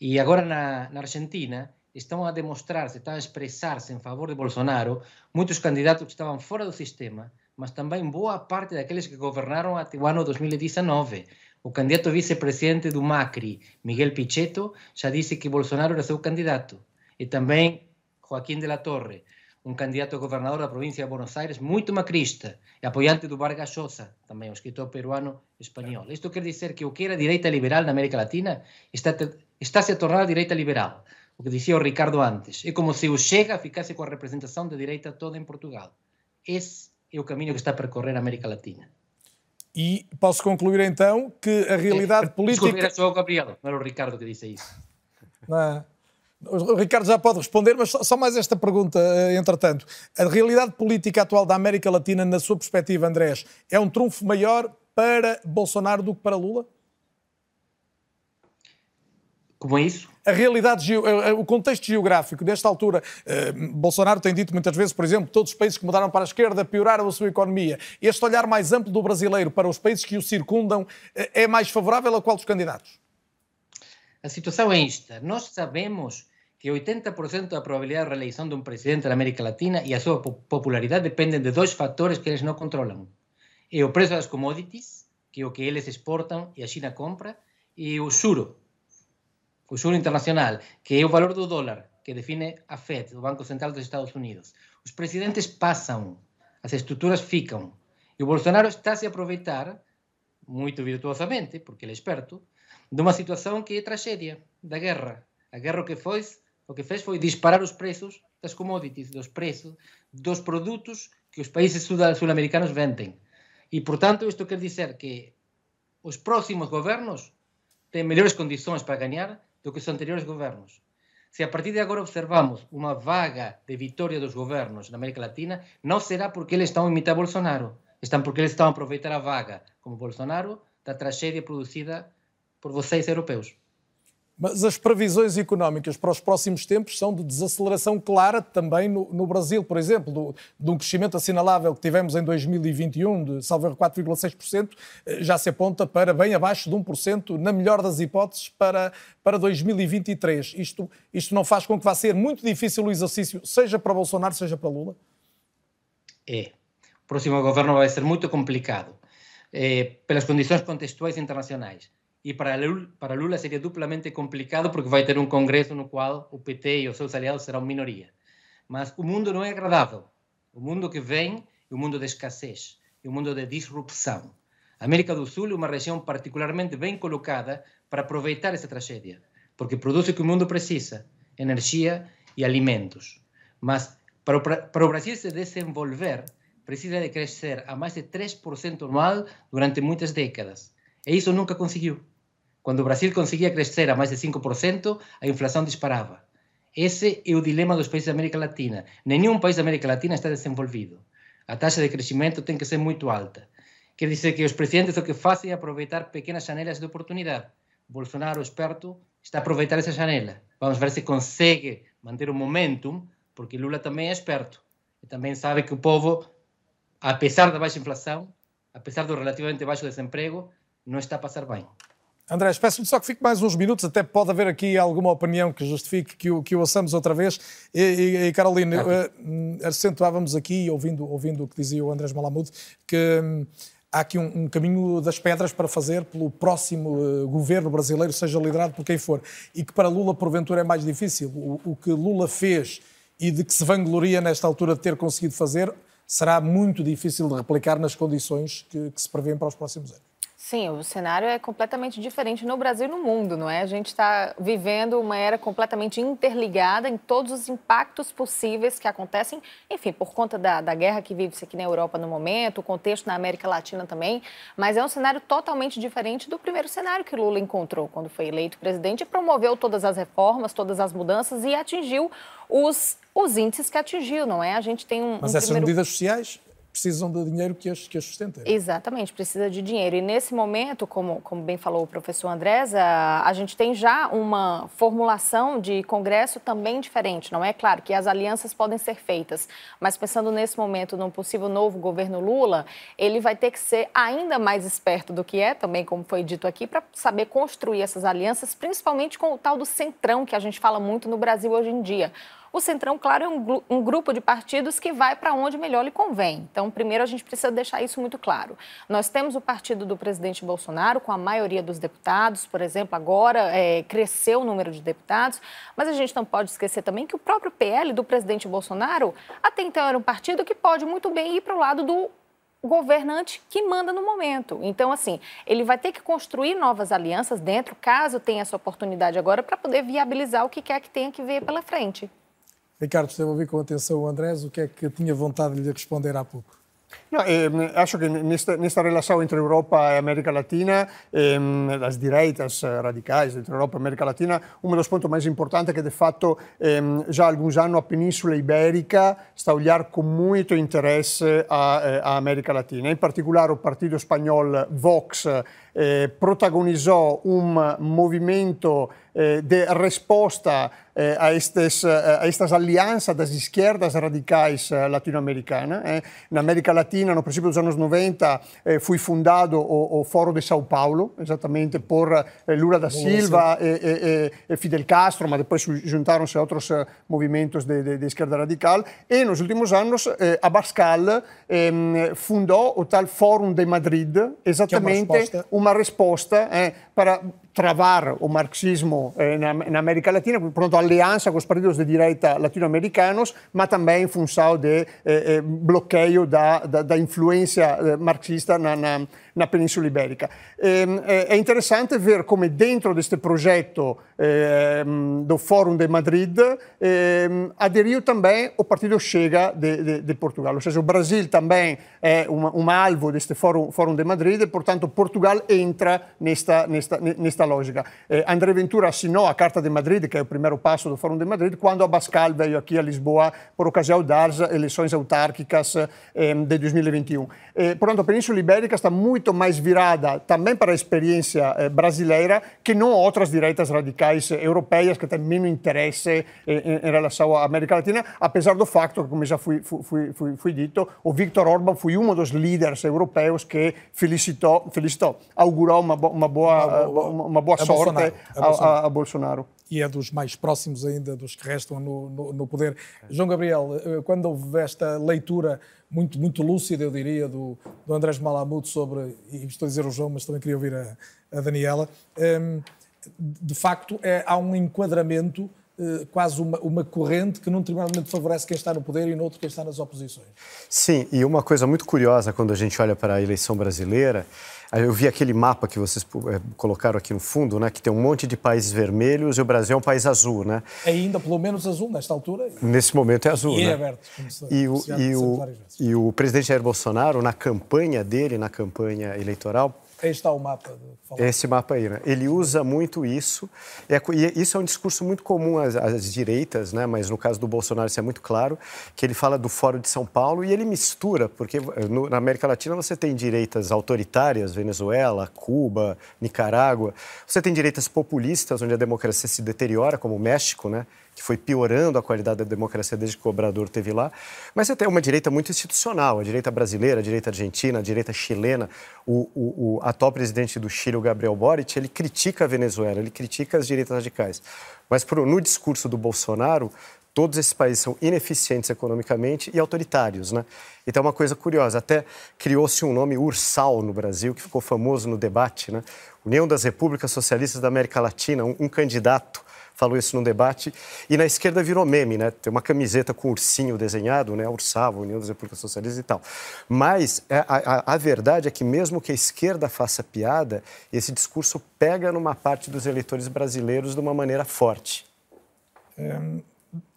E agora na, na Argentina, estão a demonstrar-se, estão a expressar-se em favor de Bolsonaro muitos candidatos que estavam fora do sistema, mas também boa parte daqueles que governaram até o ano 2019. O candidato vice-presidente do Macri, Miguel Pichetto, já disse que Bolsonaro era seu candidato. E também Joaquim de la Torre, um candidato a governador da província de Buenos Aires, muito macrista, e apoiante do Vargas Llosa, também, o escritor peruano espanhol. Isto quer dizer que o que era direita liberal na América Latina está, está se a tornar direita liberal o que dizia o Ricardo antes. É como se o Chega ficasse com a representação da direita toda em Portugal. Esse é o caminho que está a percorrer a América Latina. E posso concluir então que a realidade é, política. Desculpe, era só o Gabriel, não era o Ricardo que disse isso. Não. O Ricardo já pode responder, mas só mais esta pergunta, eh, entretanto. A realidade política atual da América Latina, na sua perspectiva, Andrés, é um trunfo maior para Bolsonaro do que para Lula? Como é isso? A realidade, eh, eh, o contexto geográfico, nesta altura, eh, Bolsonaro tem dito muitas vezes, por exemplo, todos os países que mudaram para a esquerda pioraram a sua economia. Este olhar mais amplo do brasileiro para os países que o circundam é mais favorável a qual dos candidatos? A situação é esta. Nós sabemos que 80% da probabilidade de reeleição de um presidente da América Latina e a sua popularidade dependem de dois fatores que eles não controlam. É o preço das commodities, que é o que eles exportam e a China compra, e o juro, o juro internacional, que é o valor do dólar, que define a Fed, o Banco Central dos Estados Unidos. Os presidentes passam, as estruturas ficam. E o Bolsonaro está a se aproveitar, muito virtuosamente, porque ele é esperto, de uma situação que é tragédia, da guerra. A guerra que foi o que fez foi disparar os preços das commodities, dos preços dos produtos que os países sul-americanos vendem. E, portanto, isto quer dizer que os próximos governos têm melhores condições para ganhar do que os anteriores governos. Se a partir de agora observamos uma vaga de vitória dos governos na América Latina, não será porque eles estão a imitar Bolsonaro, estão porque eles estão a aproveitar a vaga, como Bolsonaro, da tragédia produzida por vocês europeus. Mas as previsões económicas para os próximos tempos são de desaceleração clara também no, no Brasil, por exemplo, do, de um crescimento assinalável que tivemos em 2021 de salvo 4,6%, eh, já se aponta para bem abaixo de 1%, na melhor das hipóteses, para, para 2023. Isto, isto não faz com que vá ser muito difícil o exercício, seja para Bolsonaro, seja para Lula? É. O próximo governo vai ser muito complicado, é, pelas condições contextuais internacionais e para Lula, para Lula seria duplamente complicado porque vai ter um congresso no qual o PT e os seus aliados serão minoria. Mas o mundo não é agradável. O mundo que vem é um mundo de escassez, é um mundo de disrupção. A América do Sul é uma região particularmente bem colocada para aproveitar essa tragédia, porque produz o que o mundo precisa, energia e alimentos. Mas para o, para o Brasil se desenvolver, precisa de crescer a mais de 3% anual durante muitas décadas. E isso nunca conseguiu. Quando o Brasil conseguia crescer a mais de 5%, a inflação disparava. Esse é o dilema dos países da América Latina. Nenhum país da América Latina está desenvolvido. A taxa de crescimento tem que ser muito alta. Quer dizer que os presidentes o que fazem é aproveitar pequenas janelas de oportunidade. Bolsonaro, esperto, está a aproveitar essa janela. Vamos ver se consegue manter o momentum, porque Lula também é esperto. E também sabe que o povo, apesar da baixa inflação, apesar do relativamente baixo desemprego, não está a passar bem. André, peço-lhe só que fique mais uns minutos, até pode haver aqui alguma opinião que justifique que o, que o ouçamos outra vez. E, e, e Carolina, uh, acentuávamos aqui, ouvindo, ouvindo o que dizia o Andrés Malamud, que um, há aqui um, um, caminho das pedras para fazer pelo próximo uh, governo brasileiro, seja liderado por quem for, e que para Lula, porventura, é mais difícil. O, o que Lula fez e de que se vangloria nesta altura de ter conseguido fazer, será muito difícil de replicar nas condições que, que se prevêem para os próximos anos. Sim, o cenário é completamente diferente no Brasil e no mundo, não é? A gente está vivendo uma era completamente interligada em todos os impactos possíveis que acontecem, enfim, por conta da, da guerra que vive-se aqui na Europa no momento, o contexto na América Latina também, mas é um cenário totalmente diferente do primeiro cenário que Lula encontrou quando foi eleito presidente e promoveu todas as reformas, todas as mudanças e atingiu os, os índices que atingiu, não é? A gente tem um. Mas um essas primeiro... medidas sociais precisam de dinheiro que as, que as sustentem. Exatamente, precisa de dinheiro. E nesse momento, como, como bem falou o professor Andrés, a, a gente tem já uma formulação de Congresso também diferente, não é? Claro que as alianças podem ser feitas, mas pensando nesse momento num possível novo governo Lula, ele vai ter que ser ainda mais esperto do que é, também como foi dito aqui, para saber construir essas alianças, principalmente com o tal do centrão que a gente fala muito no Brasil hoje em dia. O Centrão, claro, é um, um grupo de partidos que vai para onde melhor lhe convém. Então, primeiro, a gente precisa deixar isso muito claro. Nós temos o partido do presidente Bolsonaro, com a maioria dos deputados, por exemplo, agora é, cresceu o número de deputados, mas a gente não pode esquecer também que o próprio PL do presidente Bolsonaro, até então, era um partido que pode muito bem ir para o lado do governante que manda no momento. Então, assim, ele vai ter que construir novas alianças dentro, caso tenha essa oportunidade agora, para poder viabilizar o que quer que tenha que ver pela frente. Ricardo, esteve a ouvir com atenção o Andrés, o que é que tinha vontade de lhe responder há pouco? Eh, acho que nesta, nesta relação entre Europa e América Latina, eh, as direitas radicais entre Europa e América Latina, um dos pontos mais importantes é que, de fato, eh, já há alguns anos a Península Ibérica está a olhar com muito interesse a, a América Latina. Em particular, o partido espanhol Vox eh, protagonizou um movimento eh, de resposta eh, a, estes, a estas alianças das esquerdas radicais latino-americanas. Na América Latina, no princípio dos anos 90, foi fundado o, o Foro de São Paulo, exatamente por Lula da Silva e, e, e, Fidel Castro, mas depois juntaram-se outros movimentos de, de, de, esquerda radical. E nos últimos anos, Abascal fundou o tal Fórum de Madrid, exatamente uma resposta eh, para travar o marxismo eh, na, América Latina, portanto, aliança com os partidos de direita latino-americanos, mas também em função de eh, eh, bloqueio da, da, da influência eh, marxista na, na, na, Península Ibérica. É, é interessante ver como dentro deste projeto eh, do Fórum de Madrid eh, aderiu também o Partido Chega de, de, de, Portugal, ou seja, o Brasil também é um, um alvo deste Fórum, Fórum de Madrid e, portanto, Portugal entra nesta, nesta, nesta questa logica. Eh, André Ventura assinou a Carta de Madrid, que é o primeiro passo do Fórum de Madrid, quando Abascal veio aqui a Lisboa por ocasião das eleições autárquicas eh, de 2021. Eh, portanto, a Península Ibérica está muito mais virada também para a experiência eh, brasileira que não outras direitas radicais europeias que têm menos interesse eh, em, em, relação à América Latina, apesar do facto que, como já foi, foi, foi, foi dito, o Viktor Orban foi um dos líderes europeus que felicitou, felicitou augurou uma, uma boa, uma, uma boa sorte Bolsonaro. A, Bolsonaro. A, a, Bolsonaro. E é dos mais próximos ainda dos que restam no, no, no, poder. João Gabriel, eh, quando houve esta leitura muito, muito lúcida, eu diria, do, do Andrés Malamud sobre, e estou a dizer o João, mas também queria ouvir a, a Daniela, um, de facto é, há um enquadramento Uh, quase uma, uma, corrente que num tribunal favorece quem está no poder e no outro quem está nas oposições. Sim, e uma coisa muito curiosa quando a gente olha para a eleição brasileira eu vi aquele mapa que vocês eh, colocaram aqui no fundo, né, que tem um monte de países vermelhos e o Brasil é um país azul, né? É ainda pelo menos azul nesta altura. Nesse momento é azul, e é né? é aberto. E o, e, o, e o presidente Jair Bolsonaro, na campanha dele, na campanha eleitoral, Aí está o mapa. Esse mapa aí, né? Ele usa muito isso. É, e isso é um discurso muito comum às, às, direitas, né? Mas no caso do Bolsonaro isso é muito claro, que ele fala do Fórum de São Paulo e ele mistura, porque no, na América Latina você tem direitas autoritárias, Venezuela, Cuba, Nicarágua. Você tem direitas populistas, onde a democracia se deteriora, como o México, né? Que foi piorando a qualidade da democracia desde que o Obrador teve lá. Mas você tem uma direita muito institucional, a direita brasileira, a direita argentina, a direita chilena. O, o, o atual presidente do Chile, o Gabriel Boric, ele critica a Venezuela, ele critica as direitas radicais. Mas no discurso do Bolsonaro, todos esses países são ineficientes economicamente e autoritários, né? Então é uma coisa curiosa, até criou-se um nome Ursal no Brasil, que ficou famoso no debate, né? União das Repúblicas Socialistas da América Latina, um, um candidato falou isso num debate. E na esquerda virou meme, né? Tem uma camiseta com ursinho desenhado, né? Ursava, União das Repúblicas Socialistas e tal. Mas é, a, a, a, verdade é que mesmo que a esquerda faça piada, esse discurso pega numa parte dos eleitores brasileiros de uma maneira forte. Um,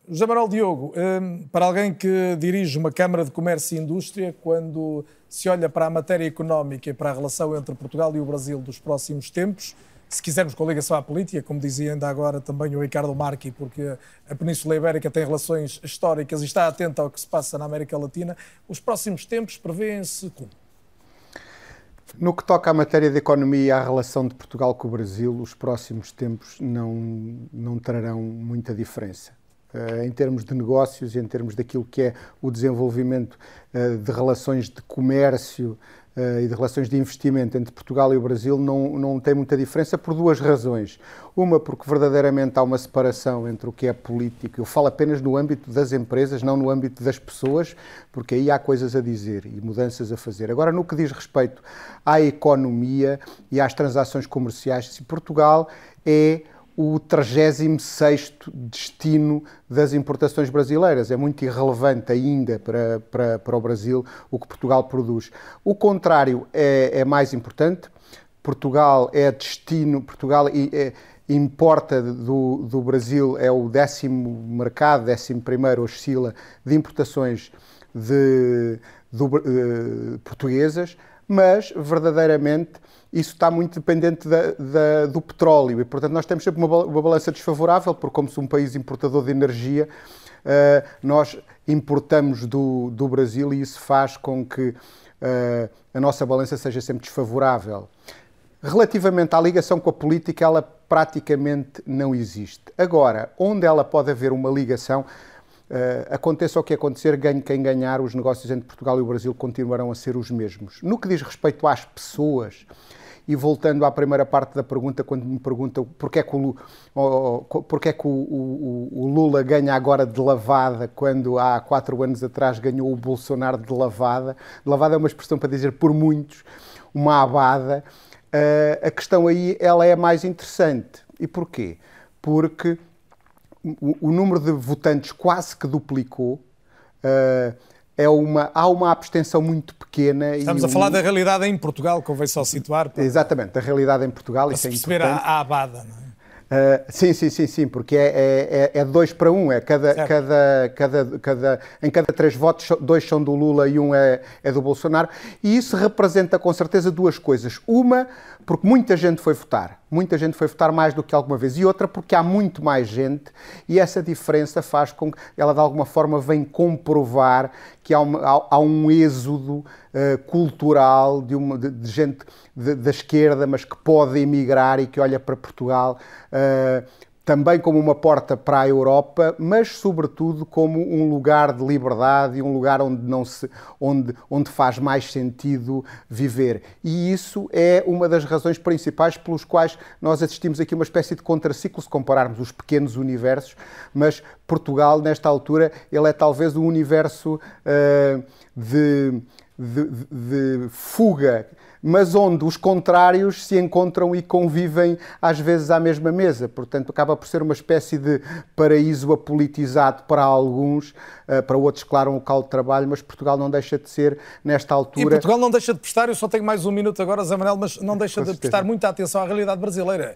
José Manuel Diogo, um, para alguém que dirige uma Câmara de Comércio e Indústria, quando se olha para a matéria económica e para a relação entre Portugal e o Brasil dos próximos tempos, se quisermos com ligação à política, como dizia ainda agora também o Ricardo Marqui, porque a Península Ibérica tem relações históricas e está atenta ao que se passa na América Latina, os próximos tempos prevêem-se como? No que toca à matéria de economia e à relação de Portugal com o Brasil, os próximos tempos não, não trarão muita diferença. Uh, em termos de negócios e em termos daquilo que é o desenvolvimento uh, de relações de comércio, uh, e de relações de investimento entre Portugal e o Brasil não, não tem muita diferença por duas razões. Uma, porque verdadeiramente há uma separação entre o que é político, eu falo apenas no âmbito das empresas, não no âmbito das pessoas, porque aí há coisas a dizer e mudanças a fazer. Agora, no que diz respeito à economia e às transações comerciais, se Portugal é o 36 destino das importações brasileiras. É muito irrelevante ainda para, para, para o Brasil o que Portugal produz. O contrário é, é mais importante. Portugal é destino, Portugal é, importa do, do Brasil, é o décimo mercado, décimo primeiro, oscila, de importações de, uh, portuguesas, mas verdadeiramente isso está muito dependente da, da, do petróleo e, portanto, nós temos sempre uma, uma balança desfavorável, porque, como somos um país importador de energia, uh, nós importamos do, do Brasil e isso faz com que uh, a nossa balança seja sempre desfavorável. Relativamente à ligação com a política, ela praticamente não existe. Agora, onde ela pode haver uma ligação, Uh, aconteça o que acontecer, ganhe quem ganhar, os negócios entre Portugal e o Brasil continuarão a ser os mesmos. No que diz respeito às pessoas, e voltando à primeira parte da pergunta, quando me perguntam porquê é que o, é que o, o, o Lula ganha agora de lavada, quando há quatro anos atrás ganhou o Bolsonaro de lavada. De lavada é uma expressão para dizer por muitos, uma abada. a questão aí ela é mais interessante. E porquê? Porque o, o número de votantes quase que duplicou. Uh, é uma, há uma abstenção muito pequena. Estamos a falar da realidade em Portugal, convém só situar. Para... Exatamente, da realidade em Portugal. Para isso se é perceber a, a abada, não é? Uh, sim, sim, sim, sim, porque é, é, é dois para um, é cada, cada, cada, cada, em cada três votos, dois são do Lula e um é, é do Bolsonaro, e isso representa com certeza duas coisas. Uma, porque muita gente foi votar, muita gente foi votar mais do que alguma vez, e outra porque há muito mais gente, e essa diferença faz com que ela de alguma forma vem comprovar que há, uma, há, há um êxodo uh, cultural de, uma, de, de gente da esquerda, mas que pode emigrar e que olha para Portugal. Uh, também como uma porta para a Europa, mas sobretudo como um lugar de liberdade e um lugar onde não se onde onde faz mais sentido viver. E isso é uma das razões principais pelos quais nós assistimos aqui uma espécie de contraciclo se compararmos os pequenos universos, mas Portugal nesta altura ele é talvez um universo uh, de, de, de fuga mas onde os contrários se encontram e convivem às vezes à mesma mesa. Portanto, acaba por ser uma espécie de paraíso apolitizado para alguns, eh, para outros, claro, um local de trabalho, mas Portugal não deixa de ser, nesta altura. E Portugal não deixa de prestar, eu só tenho mais um minuto agora, Zé Manuel, mas não deixa de prestar muita atenção à realidade brasileira.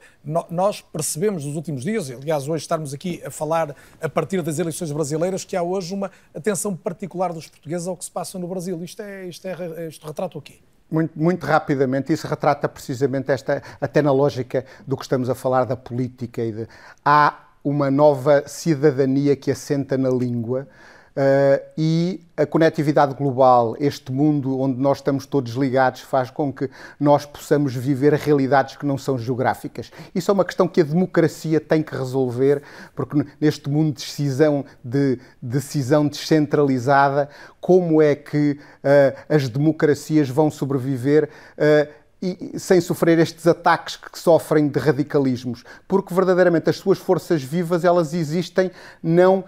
Nós percebemos nos últimos dias, e aliás, hoje estarmos aqui a falar a partir das eleições brasileiras, que há hoje uma atenção particular dos portugueses ao que se passa no Brasil. Isto, é, isto, é, isto retrata o quê? Muito, muito rapidamente, isso retrata precisamente esta, até na lógica do que estamos a falar da política e de, há uma nova cidadania que assenta na língua, Uh, e a conectividade global, este mundo onde nós estamos todos ligados, faz com que nós possamos viver realidades que não são geográficas. Isso é uma questão que a democracia tem que resolver, porque neste mundo de decisão, de decisão descentralizada, como é que uh, as democracias vão sobreviver? Uh, e, sem sofrer estes ataques que sofrem de radicalismos, porque verdadeiramente as suas forças vivas elas existem não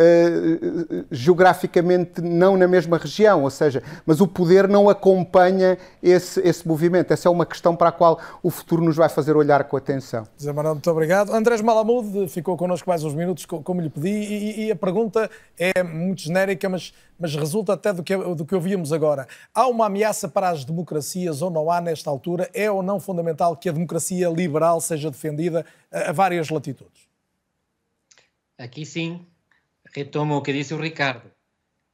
Uh, geograficamente não na mesma região, ou seja, mas o poder não acompanha esse, esse movimento. Essa é uma questão para a qual o futuro nos vai fazer olhar com atenção. Zé Manuel, muito obrigado. Andrés Malamud ficou connosco mais uns minutos, como lhe pedi, e, e a pergunta é muito genérica, mas, mas resulta até do que, do que ouvíamos agora. Há uma ameaça para as democracias ou não há nesta altura? É ou não fundamental que a democracia liberal seja defendida a, a várias latitudes? Aqui sim, retomo o que dice o Ricardo.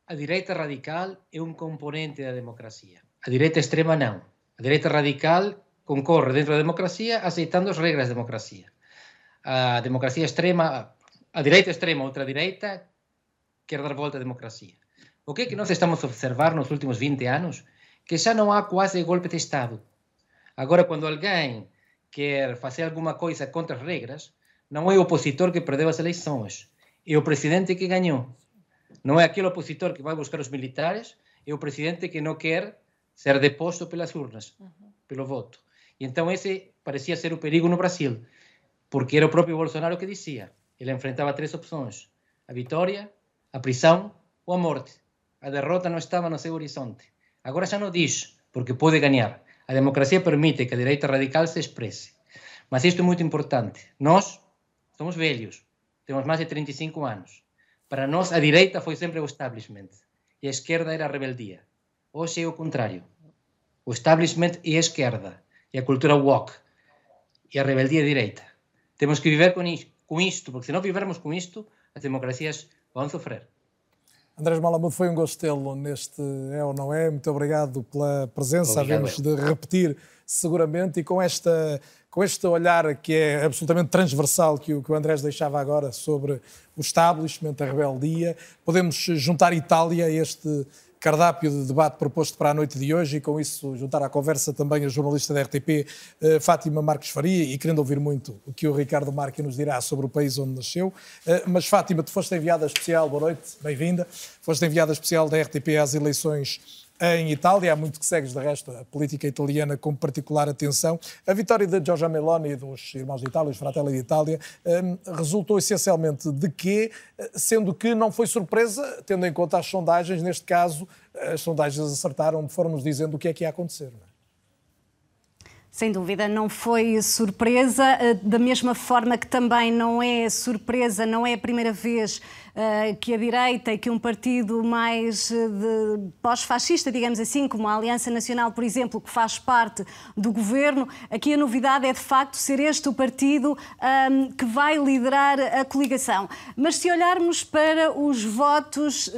A direita radical é un componente da democracia. A direita extrema non. A direita radical concorre dentro da democracia aceitando as regras da democracia. A democracia extrema, a direita extrema, a ultradireita, quer dar volta á democracia. O que é que nós estamos a observar nos últimos 20 anos? Que xa non há quase golpe de Estado. Agora, quando alguén quer facer alguma coisa contra as regras, non é o opositor que perdeu as eleições, é o presidente que gañou. Non é aquele opositor que vai buscar os militares, é o presidente que non quer ser deposto pelas urnas, pelo voto. E entón ese parecía ser o perigo no Brasil, porque era o propio Bolsonaro que dicía. Ele enfrentaba tres opções: a vitória, a prisão ou a morte. A derrota non estaba no seu horizonte. Agora xa non diz, porque pode gañar. A democracia permite que a direita radical se exprese. Mas isto é moito importante. Nós somos velhos, temos máis de 35 anos. Para nós, a direita foi sempre o establishment e a esquerda era a rebeldia. Hoxe é o contrário. O establishment é a esquerda e a cultura woke e a rebeldia é a direita. Temos que viver con isto, porque se não vivermos com isto, as democracias vão sofrer. Andrés Malamud, foi um gosto tê-lo neste É ou Não É. Muito obrigado pela presença. Havemos de repetir seguramente e com esta com este olhar que é absolutamente transversal que o, que o Andrés deixava agora sobre o establishment, a rebeldia, podemos juntar Itália a este cardápio de debate proposto para a noite de hoje e com isso juntar à conversa também a jornalista da RTP, eh, Fátima Marques Faria, e querendo ouvir muito o que o Ricardo Marque nos dirá sobre o país onde nasceu. Eh, mas Fátima, tu foste enviada especial, boa noite, bem-vinda, foste enviada especial da RTP às eleições em Itália. Há muito que segues, de resto, a política italiana com particular atenção. A vitória de Giorgia Meloni e dos Irmãos de Itália, os Fratelli de Itália, hum, resultou essencialmente de quê? Sendo que não foi surpresa, tendo em conta as sondagens, neste caso, as sondagens acertaram, foram-nos dizendo o que é que ia acontecer. Não é? Sem dúvida, não foi surpresa, eh, da mesma forma que também não é surpresa, não é a primeira vez que a direita e que um partido mais uh, pós-fascista, digamos assim, como a Aliança Nacional, por exemplo, que faz parte do governo, aqui a novidade é de facto ser este o partido um, que vai liderar a coligação. Mas se olharmos para os votos uh,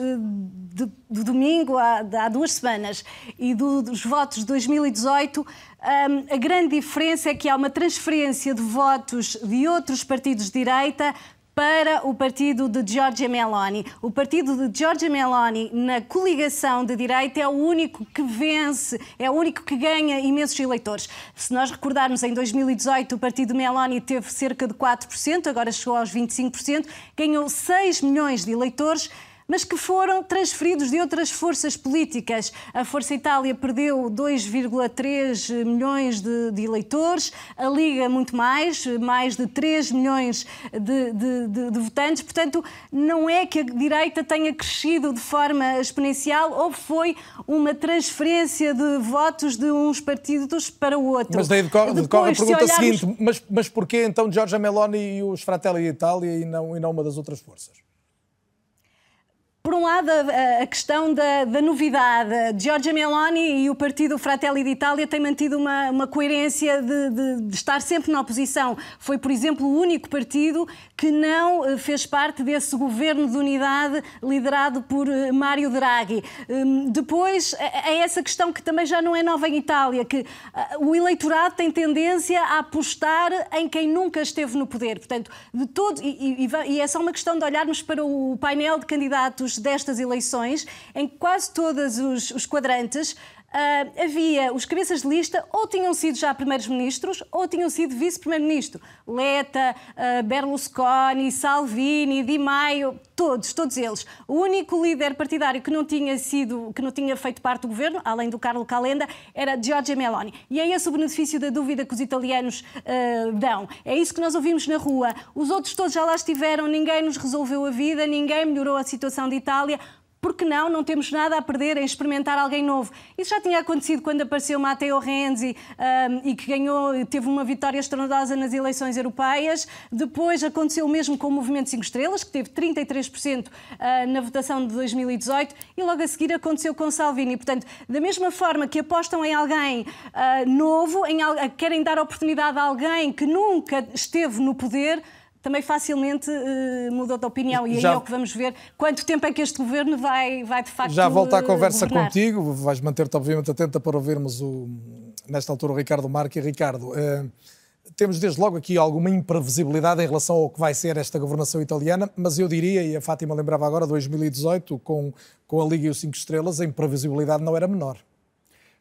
de, de, domingo, há, há, duas semanas, e do, dos votos de 2018, um, a grande diferença é que há uma transferência de votos de outros partidos de direita para o partido de Giorgia Meloni. O partido de Giorgia Meloni na coligação de direita é o único que vence, é o único que ganha imensos eleitores. Se nós recordarmos, em 2018 o partido Meloni teve cerca de 4%, agora chegou aos 25%, ganhou 6 milhões de eleitores mas que foram transferidos de outras forças políticas. A Força Itália perdeu 2,3 milhões de, de, eleitores, a Liga muito mais, mais de 3 milhões de, de, de, votantes. Portanto, não é que a direita tenha crescido de forma exponencial ou foi uma transferência de votos de uns partidos para o outro. Mas daí decorre, decorre a pergunta olharmos... seguinte, mas, mas porquê então Giorgia Meloni e os Fratelli Itália e não, e não uma das outras forças? Por um lado, a, a questão da, da, novidade. Giorgia Meloni e o partido Fratelli d'Italia têm mantido uma, uma coerência de, de, de, estar sempre na oposição. Foi, por exemplo, o único partido que não eh, fez parte desse governo de unidade liderado por eh, Mário Draghi. Hum, depois, é essa questão que também já não é nova em Itália, que o eleitorado tem tendência a apostar em quem nunca esteve no poder. Portanto, de todo, e, e, e é só uma questão de olharmos para o painel de candidatos destas eleições, em quase todos os, os quadrantes, Uh, havia os cabeças de lista ou tinham sido já primeiros-ministros ou tinham sido vice-primeiro-ministro. Leta, uh, Berlusconi, Salvini, Di Maio, todos, todos eles. O único líder partidário que não tinha sido, que não tinha feito parte do governo, além do Carlo Calenda, era Giorgia Meloni. E é esse o benefício da dúvida que os italianos uh, dão. É isso que nós ouvimos na rua. Os outros todos já lá estiveram, ninguém nos resolveu a vida, ninguém melhorou a situação de Itália porque não? Não temos nada a perder em experimentar alguém novo. Isso já tinha acontecido quando apareceu Matteo Renzi um, e que ganhou, teve uma vitória estrondosa nas eleições europeias. Depois aconteceu o mesmo com o Movimento 5 Estrelas, que teve 33% uh, na votação de 2018, e logo a seguir aconteceu com Salvini. Portanto, da mesma forma que apostam em alguém uh, novo, em, querem dar oportunidade a alguém que nunca esteve no poder, também facilmente uh, mudou de opinião. E Já... aí é o que vamos ver. Quanto tempo é que este governo vai, vai de facto. Já volto à conversa governar? contigo, vais manter-te, obviamente, atenta para ouvirmos, o, nesta altura, o Ricardo Marque. Ricardo, uh, temos desde logo aqui alguma imprevisibilidade em relação ao que vai ser esta governação italiana, mas eu diria, e a Fátima lembrava agora, 2018, com, com a Liga e os Cinco Estrelas, a imprevisibilidade não era menor.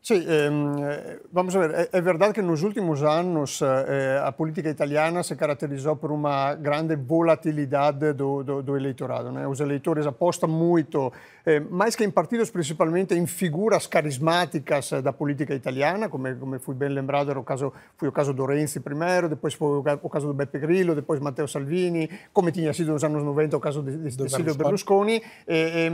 Sim, eh, vamos a ver, é, é verdade que nos últimos anos eh, a política italiana se caracterizou por uma grande volatilidade do, do, do eleitorado. Né? Os eleitores apostam muito, eh, mais que em partidos, principalmente em figuras carismáticas da política italiana, como, como foi bem lembrado, era o caso, foi o caso do Renzi primeiro, depois foi o caso do Beppe Grillo, depois Matteo Salvini, come tinha sido nos anos 90 o caso de, de, de Silvio Berlusconi. E,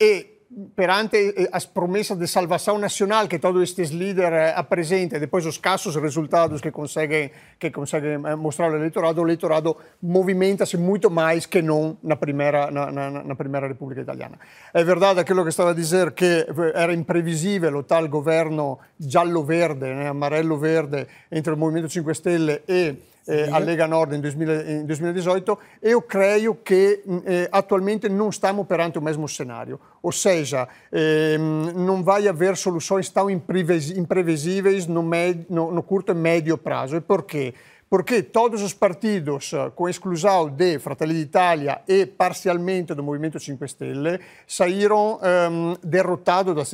e perante eh, as promessas de salvação nacional que todos estes líderes apresentam e depois os casos resultados que conseguem, que conseguem eh, mostrar ao eleitorado, o eleitorado movimenta-se muito mais que não na primeira, na, na, na, primeira República Italiana. É verdade aquilo que estava a dizer que era imprevisível o tal governo giallo-verde, né, amarello-verde, entre o Movimento 5 Stelle e eh, a Lega Nord in, 2000, in 2018, eu creio che eh, attualmente non stiamo perante o mesmo cenário. Ou seja, eh, não vai haver soluções tão imprevisíveis no, no, no curto e médio prazo. E porquê? Porque todos os partidos, com exclusão de Fratelli d'Italia e parcialmente do Movimento 5 Stelle, saíram um, derrotados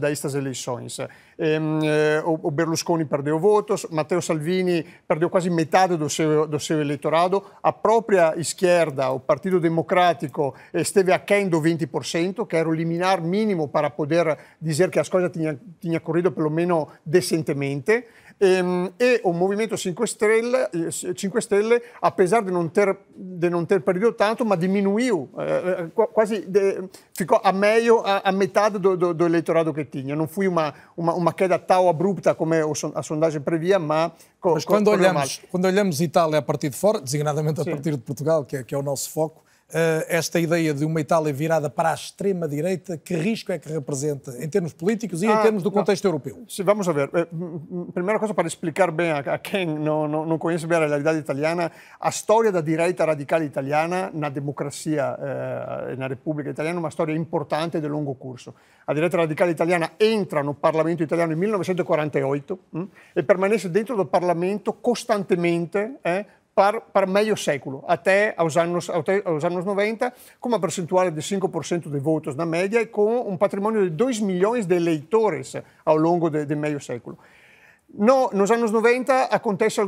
destas eleições. Um, o Berlusconi perdeu votos, Matteo Salvini perdeu quase metade do seu, do seu eleitorado, a própria esquerda, o Partido Democrático, esteve aquém do 20%, que era o liminar mínimo para poder dizer que as coisas tinham, tinham corrido pelo menos decentemente. E, e o Movimento 5 Stelle, 5 Stelle apesar de não ter, de não ter perdido tanto, mas diminuiu, eh, quase de, ficou a meio, a, a metade do, do, do, eleitorado que tinha. Não foi uma, uma, uma queda tão abrupta como a sondagem previa, mas... Mas quando, olhamos, quando olhamos Itália a partir de fora, designadamente a Sim. partir de Portugal, que é, que é o nosso foco, uh, esta ideia de uma Itália virada para a extrema-direita, que risco é que representa em termos políticos e ah, em termos do contexto não. europeu? Sim, vamos ver. Eh, primeira coisa, para explicar bem a, quem não, não, não, conhece bem a realidade italiana, a história da direita radical italiana na democracia e eh, na Repubblica Italiana é uma história importante de longo curso. A direita radical italiana entra no Parlamento italiano nel 1948 hm, e permanece dentro do Parlamento costantemente eh, per, per meio século, até aos anos, aos anos 90, com uma percentual de 5% de votos na média e com um patrimônio de 2 milhões de eleitores ao longo de meio século. No, nos anos 90 acontece,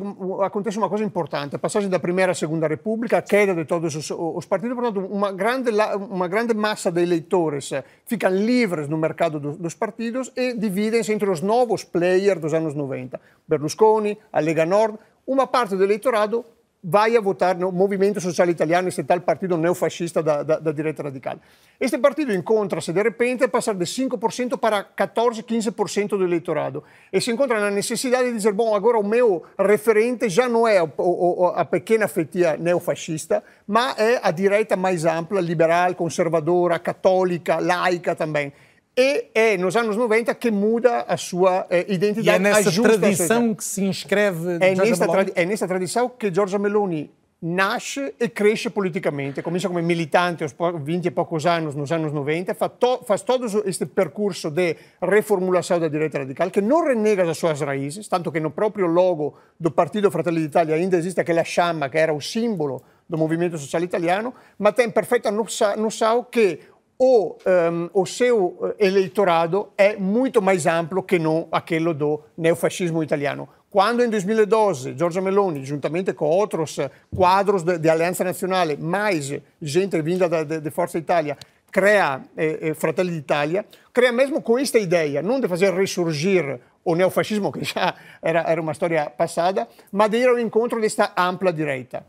acontece uma coisa importante, a passagem da Primeira à Segunda República, a queda de todos os, os partidos, portanto, uma grande, uma grande massa de eleitores ficam livres no mercado do, dos partidos e dividem-se entre os novos players dos anos 90. Berlusconi, a Lega Nord, uma parte do eleitorado vai a votar no Movimento Social Italiano, esse tal partido neofascista da, da, da direita radical. Este partido encontra-se de repente a passar de 5% para 14, 15% do eleitorado e se encontra na necessidade de dizer, bom, agora o meu referente já não é a pequena fatia neofascista, mas é a direita mais ampla, liberal, conservadora, católica, laica também. E é nos anos 90 que muda a sua eh, identidade. E é nessa tradição que se inscreve é nessa, tra é nessa tradição que Giorgia Meloni nasce e cresce politicamente. Comincia come militante aos 20 e poucos anos, nos anos 90, fa to faz todo este percurso de reformulação da direita radical, que não renega as suas raízes, tanto que no próprio logo do Partido Fratelli d'Italia ainda existe aquela chama que era o símbolo do movimento social italiano, mas tem perfeita noção que o, um, o seu eh, eleitorado é muito mais amplo que não aquele do neofascismo italiano. Quando em 2012 Giorgia Meloni, juntamente com outros quadros de, de Aliança Nacional, mais gente vinda da, de, de Forza Itália, cria eh, eh, Fratelli d'Italia, cria mesmo com esta ideia, não de fazer ressurgir o neofascismo, que já era, era uma história passada, mas de ir ao encontro desta ampla direita.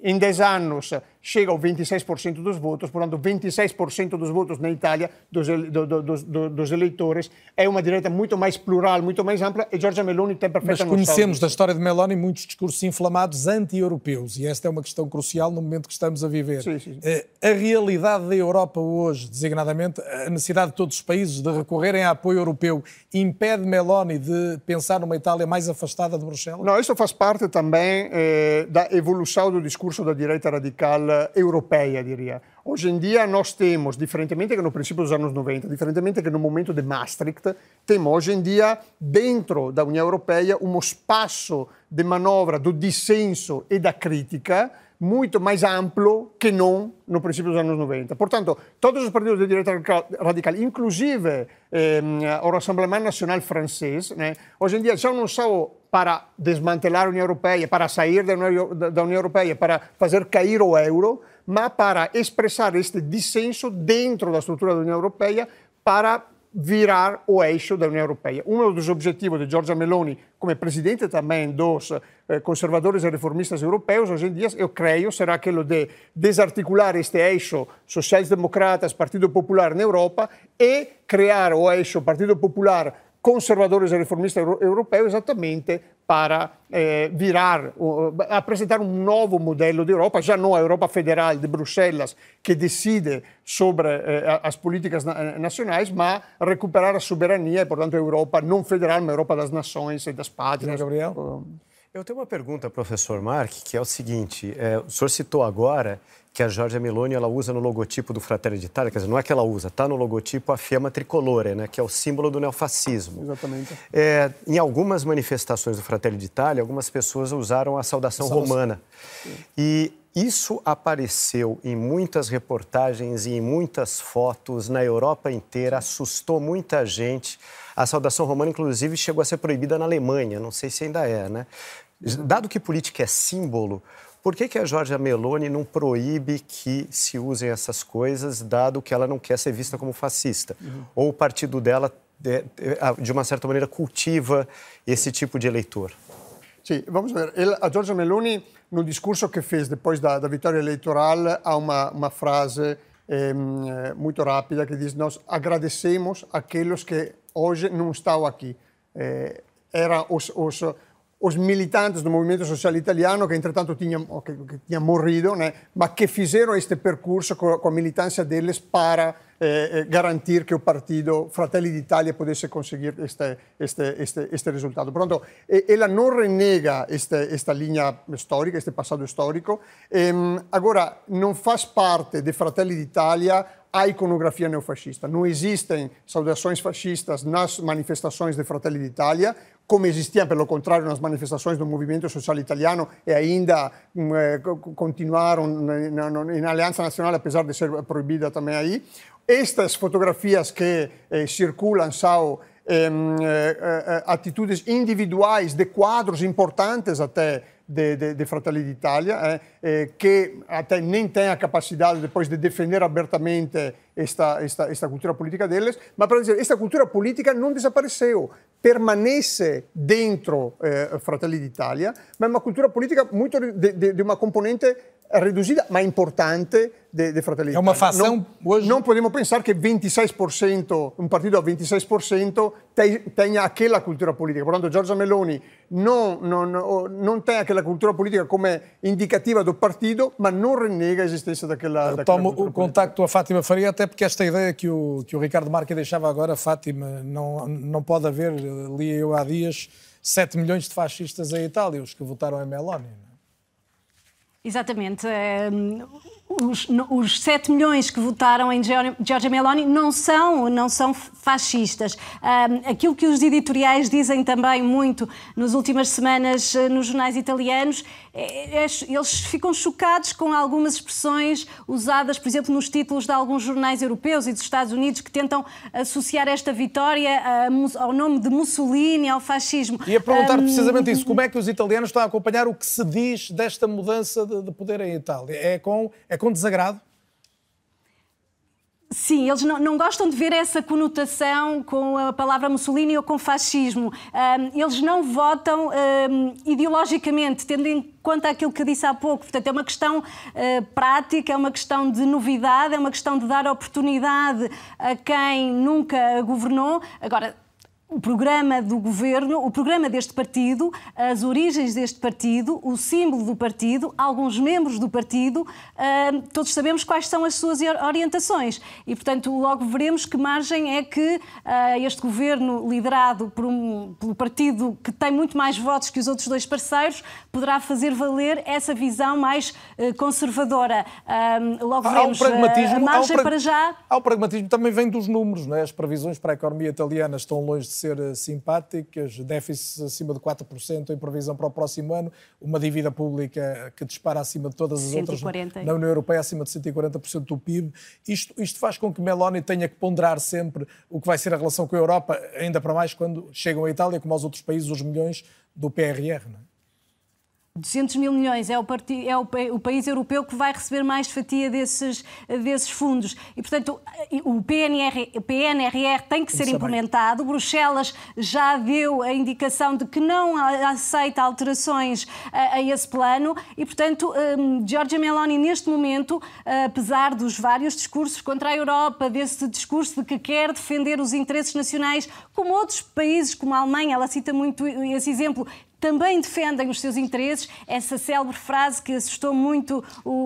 Em 10 anos chega ao 26% dos votos, portanto, 26% dos votos na Itália, dos, do, do, do, dos, eleitores, é uma direita muito mais plural, muito mais ampla, e Giorgia Meloni tem perfeitamente Mas conhecemos da história de Meloni muitos discursos inflamados anti-europeus, e esta é uma questão crucial no momento que estamos a viver. Sim, sim. Eh, a realidade da Europa hoje, designadamente, a necessidade de todos os países de recorrerem a apoio europeu, impede Meloni de pensar numa Itália mais afastada de Bruxelas? Não, isso faz parte também eh, da evolução do discurso da direita radical europeia, diria. Hoje em dia nós temos, diferentemente que no princípio dos anos 90, diferentemente que no momento de Maastricht, temos hoje em dia dentro da União Europeia um espaço de manobra do dissenso e da crítica muito mais amplo que não no princípio dos anos 90. Portanto, todos os partidos de direita radical, inclusive eh, o Rassemblement Nacional francês, né, hoje em dia já não são para desmantelar a União Europeia, para sair da União, Europeia, para fazer cair o euro, mas para expressar este dissenso dentro da estrutura da União Europeia para virar o eixo da União Europeia. Um dos objetivos de Giorgia Meloni, como presidente também dos eh, conservadores e reformistas europeus, hoje em dia, eu creio, será aquele de desarticular este eixo sociais-democratas, Partido Popular na Europa e criar o eixo Partido Popular conservadores e reformistas europeus exatamente para eh, virar, uh, apresentar um novo modelo de Europa, já não a Europa federal de Bruxelas, que decide sobre eh, as políticas na nacionais, mas recuperar a soberania e, portanto, a Europa não federal, mas a Europa das nações e das pátrias. Gabriel? Uh, eu tenho uma pergunta, professor Mark, que é o seguinte: é, o senhor citou agora que a Giorgia Meloni ela usa no logotipo do Fratelli d'Italia, quer dizer, não é que ela usa, está no logotipo a fiamma tricolore, né, que é o símbolo do neofascismo. Exatamente. É, em algumas manifestações do Fratelli d'Italia, algumas pessoas usaram a saudação, saudação. romana. E isso apareceu em muitas reportagens e em muitas fotos na Europa inteira, assustou muita gente. A saudação romana, inclusive, chegou a ser proibida na Alemanha, não sei se ainda é, né? Dado que política é símbolo, por que, que a Giorgia Meloni não proíbe que se usem essas coisas, dado que ela não quer ser vista como fascista? Uhum. Ou o partido dela de, uma certa maneira, cultiva esse tipo de eleitor? Sim, vamos ver. A Giorgia Meloni, no discurso que fez depois da, da vitória eleitoral, há uma, uma frase eh, muito rápida que diz: Nós agradecemos aqueles que hoje não estão aqui. Eh, eram os, os, os, militantes do movimento social italiano que, entretanto, tinham, morrido, né, mas que fizeram este percurso com, com a militância deles para eh, eh, garantir que o partido Fratelli d'Italia potesse conseguir este, este, este, este risultato. Pronto, ela non renega questa linea storica, questo passato storico. Ehm, agora, non fa parte di Fratelli d'Italia a iconografia neofascista. Não existem saudações fascistas nas manifestações de Fratelli d'Italia, come existiam, pelo contrário, nas manifestações do movimento social italiano e ainda eh, continuaram na Aliança Nacional, apesar de ser proibida também aí. Estas fotografias que eh, circulam são eh, eh, atitudes individuais de quadros importantes até de, de, de Fratelli d'Italia, eh, que até nem têm a capacidade depois de defender abertamente esta, esta, esta cultura política deles, mas para dizer, esta cultura política não desapareceu, permanece dentro eh, Fratelli d'Italia, mas é uma cultura política muito de, de uma componente reduzida, ma importante de, de Fratelli É uma fação não, hoje... Não podemos pensar que 26%, um partido a 26% tenha aquela cultura política. Portanto, Giorgia Meloni não, não, não, não tem aquela cultura política como indicativa do partido, mas não renega a existência daquela, Eu daquela tomo o contacto a Fátima Faria, até porque esta ideia que o, que o Ricardo Marques deixava agora, Fátima, não, não pode haver, li eu há dias, 7 milhões de fascistas em Itália, os que votaram em Meloni. Exatamente. Os, os 7 milhões que votaram em Giorgia Meloni não são, não são fascistas. Aquilo que os editoriais dizem também muito nas últimas semanas eh, nos jornais italianos, eles ficam chocados com algumas expressões usadas, por exemplo, nos títulos de alguns jornais europeus e dos Estados Unidos que tentam associar esta vitória ao nome de Mussolini, ao fascismo. E a perguntar um, precisamente isso, como é que os italianos estão a acompanhar o que se diz desta mudança de, de poder em Itália? É com, é com desagrado? Sim, eles não, não, gostam de ver essa conotação com a palavra Mussolini ou com fascismo. Um, eles não votam um, ideologicamente, tendo em conta aquilo que disse há pouco. Portanto, é uma questão uh, prática, é uma questão de novidade, é uma questão de dar oportunidade a quem nunca governou. Agora, o programa do governo, o programa deste partido, as origens deste partido, o símbolo do partido, alguns membros do partido, ah, todos sabemos quais são as suas orientações. E, portanto, logo veremos que margem é que ah, este governo, liderado por um, pelo partido que tem muito mais votos que os outros dois parceiros, poderá fazer valer essa visão mais ah, conservadora. Logo veremos. Há um pragmatismo, a margem um para já. Há o pragmatismo também vem dos números, não é? As previsões para a economia italiana estão longe de ser eh, simpáticas, déficits acima de 4% em previsão para o próximo ano, uma dívida pública que dispara acima de todas as 140. outras na União Europeia, acima de 140% do PIB. Isto, isto faz com que Meloni tenha que ponderar sempre o que vai ser a relação com a Europa, ainda para mais quando chegam à Itália, como aos outros países, os milhões do PRR. Não é? 200 mil milhões é, o, é o, país europeu que vai receber mais fatia desses, desses fundos. E, portanto, o PNR, o PNRR tem que ser implementado. Bruxelas já deu a indicação de que não aceita alterações a, a esse plano e, portanto, um, Giorgia Meloni, neste momento, apesar dos vários discursos contra a Europa, desse discurso de que quer defender os interesses nacionais, como outros países, como a Alemanha, ela cita muito esse exemplo, também defendem os seus interesses. Essa célebre frase que assustou muito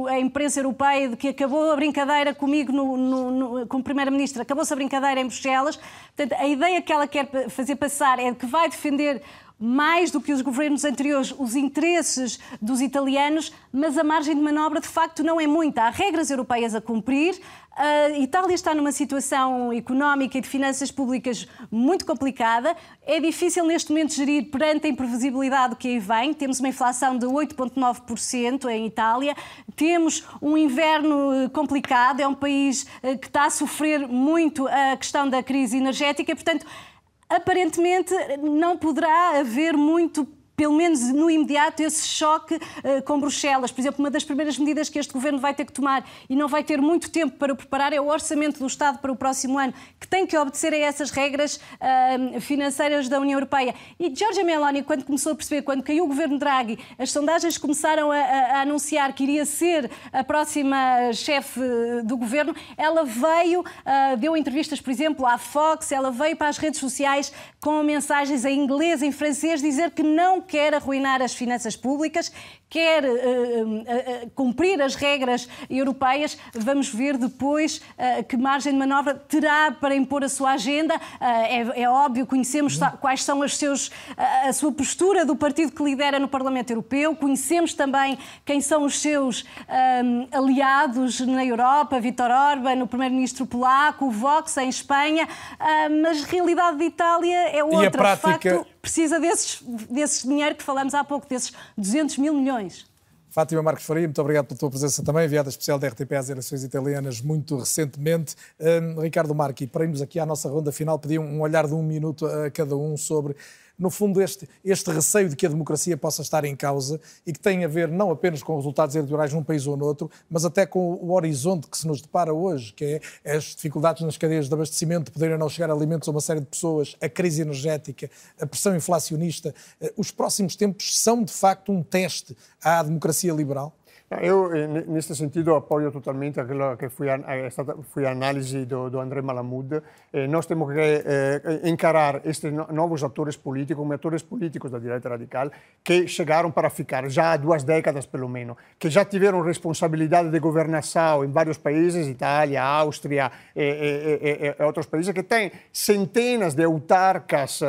a imprensa europeia de que acabou a brincadeira comigo no, no, no, como Primeira-Ministra, acabou-se a brincadeira em Bruxelas. Portanto, a ideia que ela quer fazer passar é que vai defender mais do que os governos anteriores, os interesses dos italianos, mas a margem de manobra de facto não é muita. Há regras europeias a cumprir. A Itália está numa situação económica e de finanças públicas muito complicada. É difícil neste momento gerir perante a imprevisibilidade que aí vem. Temos uma inflação de 8,9% em Itália. Temos um inverno eh, complicado. É um país eh, que está a sofrer muito a questão da crise energética. Portanto, aparentemente não poderá haver muito pelo menos no imediato, esse choque uh, com Bruxelas. Por exemplo, uma das primeiras medidas que este governo vai ter que tomar e não vai ter muito tempo para preparar é o orçamento do Estado para o próximo ano, que tem que obedecer a essas regras uh, financeiras da União Europeia. E Giorgia Meloni, quando começou a perceber, quando caiu o governo Draghi, as sondagens começaram a, a, anunciar que iria ser a próxima chefe do governo, ela veio, uh, deu entrevistas, por exemplo, à Fox, ela veio para as redes sociais com mensagens em inglês, em francês, dizer que não quer arruinar as finanças públicas, quer uh, uh, cumprir as regras europeias. Vamos ver depois que margem de manobra terá para impor a sua agenda. É, é, óbvio, conhecemos quais são os seus, a sua postura do partido que lidera no Parlamento Europeu, conhecemos também quem são os seus um, aliados na Europa, Vítor Orban, o primeiro-ministro polaco, o Vox em Espanha, uh, mas a realidade de Itália é outra. E a prática... Facto, precisa desses, desses dinheiro que falamos há pouco, desses 200 mil milhões. Fátima Marques Faria, muito obrigado pela tua presença também, enviada especial da RTP às eleições italianas muito recentemente. Um, Ricardo Marque, para irmos aqui à nossa ronda final, pedi um olhar de um minuto a cada um sobre no fundo, este, este receio de que a democracia possa estar em causa e que tem a ver não apenas com resultados eleitorais num país ou noutro, mas até com o horizonte que se nos depara hoje, que é as dificuldades nas cadeias de abastecimento, de poderem não chegar alimentos a uma série de pessoas, a crise energética, a pressão inflacionista. Eh, os próximos tempos são, de facto, um teste à democracia liberal? Eu, neste sentido, apoio totalmente aquilo que foi a, é stata, foi a análise do, do André Malamud. Eh, nós temos que eh, encarar estes novos atores políticos como atores políticos da direita radical que chegaram para ficar já há duas décadas, pelo menos, que já tiveram responsabilidade de governação em vários países, Itália, Áustria e, e, e, outros países, que têm centenas de autarcas,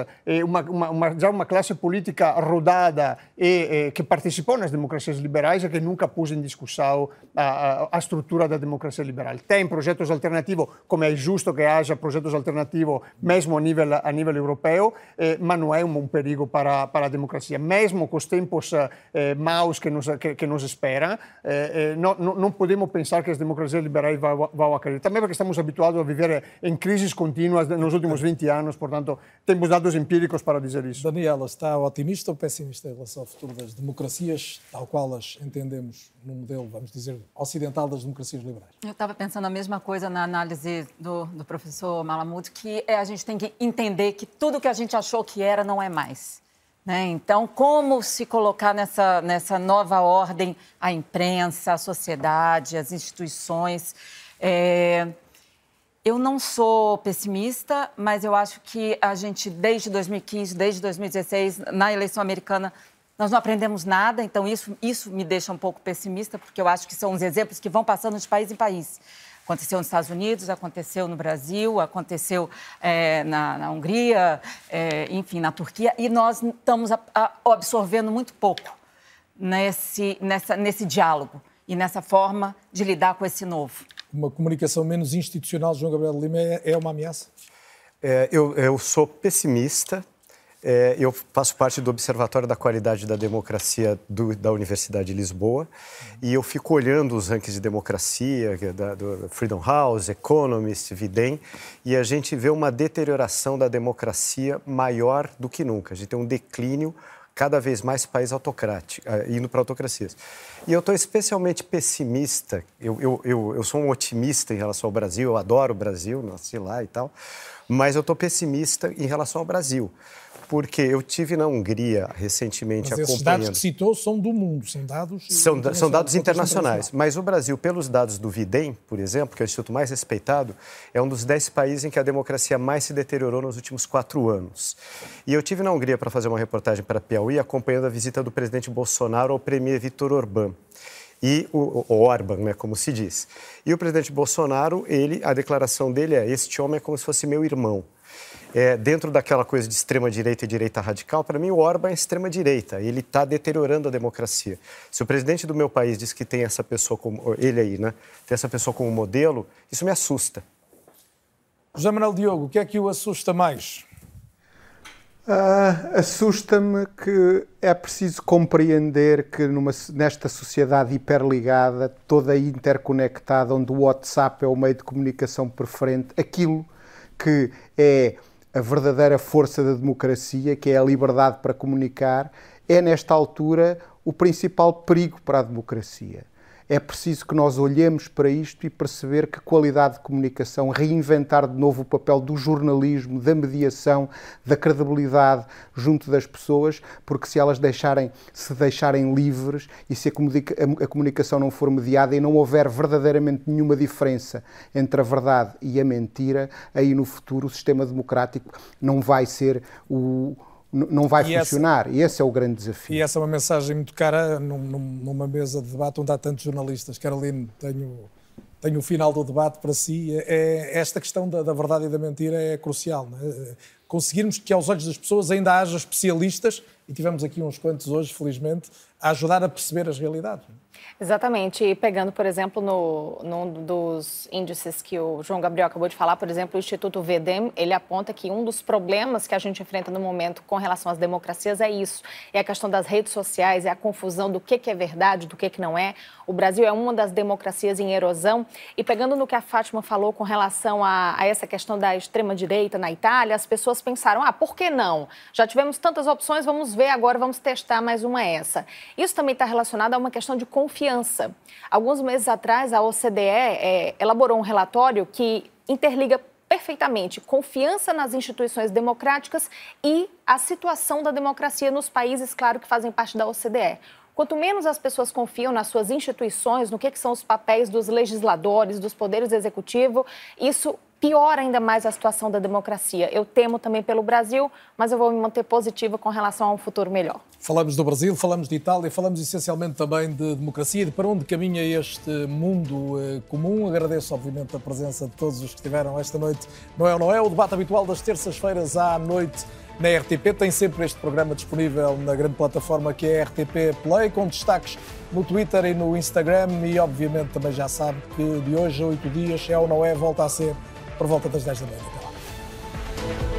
uma, uma, uma, já uma classe política rodada e que participou nas democracias liberais e que nunca pôs em discussão a, a, a, estrutura da democracia liberal. Tem projetos alternativos, como é justo que haja projetos alternativos, mesmo a nível, a nível europeu, eh, mas não é um, um, perigo para, para a democracia. Mesmo com os tempos eh, maus que nos, que, que nos esperam, eh, não, não podemos pensar que as democracias liberais vão, vão a cair. Também porque estamos habituados a viver em crises contínuas nos últimos 20 anos, portanto, temos dados empíricos para dizer isso. Daniela, está otimista ou pessimista em relação ao futuro das democracias, tal qual as entendemos no modelo, vamos dizer, ocidental das democracias liberais. Eu estava pensando a mesma coisa na análise do, do professor Malamud, que é, a gente tem que entender que tudo que a gente achou que era não é mais. Né? Então, como se colocar nessa, nessa nova ordem a imprensa, a sociedade, as instituições? É... Eu não sou pessimista, mas eu acho que a gente, desde 2015, desde 2016, na eleição americana, nós não aprendemos nada, então isso, isso me deixa um pouco pessimista, porque eu acho que são os exemplos que vão passando de país em país. Aconteceu nos Estados Unidos, aconteceu no Brasil, aconteceu é, na, na, Hungria, é, enfim, na Turquia, e nós estamos a, a, absorvendo muito pouco nesse, nessa, nesse diálogo e nessa forma de lidar com esse novo. Uma comunicação menos institucional, João Gabriel Lima, é, é uma ameaça? É, eu, eu sou pessimista é, eu faço parte do Observatório da Qualidade da Democracia do, da Universidade de Lisboa e eu fico olhando os rankings de democracia é da, do Freedom House, Economist, Videm e a gente vê uma deterioração da democracia maior do que nunca. A gente tem um declínio cada vez mais país autocrático, uh, indo para autocracias. E eu estou especialmente pessimista, eu, eu, eu, eu, sou um otimista em relação ao Brasil, eu adoro o Brasil, nasci lá e tal, mas eu estou pessimista em relação ao Brasil porque eu tive na Hungria recentemente mas acompanhando. Esses dados que citou são do mundo, são dados são, internacionais, são dados internacionais. Mas o Brasil, pelos dados do Videm, por exemplo, que é o instituto mais respeitado, é um dos dez países em que a democracia mais se deteriorou nos últimos quatro anos. E eu tive na Hungria para fazer uma reportagem para a Piauí, acompanhando a visita do presidente Bolsonaro ao premier Viktor Orbán e o, o Orban, né, como se diz. E o presidente Bolsonaro, ele, a declaração dele é: este homem é como se fosse meu irmão é, dentro daquela coisa de extrema-direita e direita radical, para mim o Orban é extrema-direita. Ele está deteriorando a democracia. Se o presidente do meu país diz que tem essa pessoa como. Ele aí, né? Tem essa pessoa como modelo, isso me assusta. José Manuel Diogo, o que é que o assusta mais? Uh, Assusta-me que é preciso compreender que numa, nesta sociedade hiperligada, toda interconectada, onde o WhatsApp é o meio de comunicação preferente, aquilo que é a verdadeira força da democracia, que é a liberdade para comunicar, é, nesta altura, o principal perigo para a democracia. É preciso que nós olhemos para isto e perceber que qualidade de comunicação, reinventar de novo o papel do jornalismo, da mediação, da credibilidade junto das pessoas, porque se elas deixarem, se deixarem livres e se a, comunica, a comunicação não for mediada e não houver verdadeiramente nenhuma diferença entre a verdade e a mentira, aí no futuro o sistema democrático não vai ser o não vai e funcionar. Essa, e esse é o grande desafio. E essa é uma mensagem muito cara num, numa mesa de debate onde há tantos jornalistas. Caroline, tenho, tenho o final do debate para si. É, esta questão da, da verdade e da mentira é crucial. É? Conseguirmos que aos olhos das pessoas ainda haja especialistas, e tivemos aqui uns quantos hoje, felizmente, a ajudar a perceber as realidades. Exatamente. E pegando, por exemplo, no, num dos índices que o João Gabriel acabou de falar, por exemplo, o Instituto VEDEM, ele aponta que um dos problemas que a gente enfrenta no momento com relação às democracias é isso. É a questão das redes sociais, é a confusão do que, que é verdade, do que, que não é. O Brasil é uma das democracias em erosão. E pegando no que a Fátima falou com relação a, a essa questão da extrema-direita na Itália, as pessoas pensaram, ah, por que não? Já tivemos tantas opções, vamos ver agora, vamos testar mais uma essa. Isso também está relacionado a uma questão de confiança. Alguns meses atrás, a OCDE é, elaborou um relatório que interliga perfeitamente confiança nas instituições democráticas e a situação da democracia nos países, claro, que fazem parte da OCDE. Quanto menos as pessoas confiam nas suas instituições, no que, que são os papéis dos legisladores, dos poderes executivos, isso piora ainda mais a situação da democracia. Eu temo também pelo Brasil, mas eu vou me manter positiva com relação a um futuro melhor. Falamos do Brasil, falamos de Itália, falamos essencialmente também de democracia de para onde caminha este mundo eh, comum. Agradeço, obviamente, a presença de todos os que estiveram esta noite. É não é? O debate habitual das terças-feiras à noite na RTP. Tem sempre este programa disponível na grande plataforma que é a RTP Play, com destaques no Twitter e no Instagram. E, obviamente, também já sabe que de hoje a oito dias, é ou não é, volta a ser por volta das 10 da noite.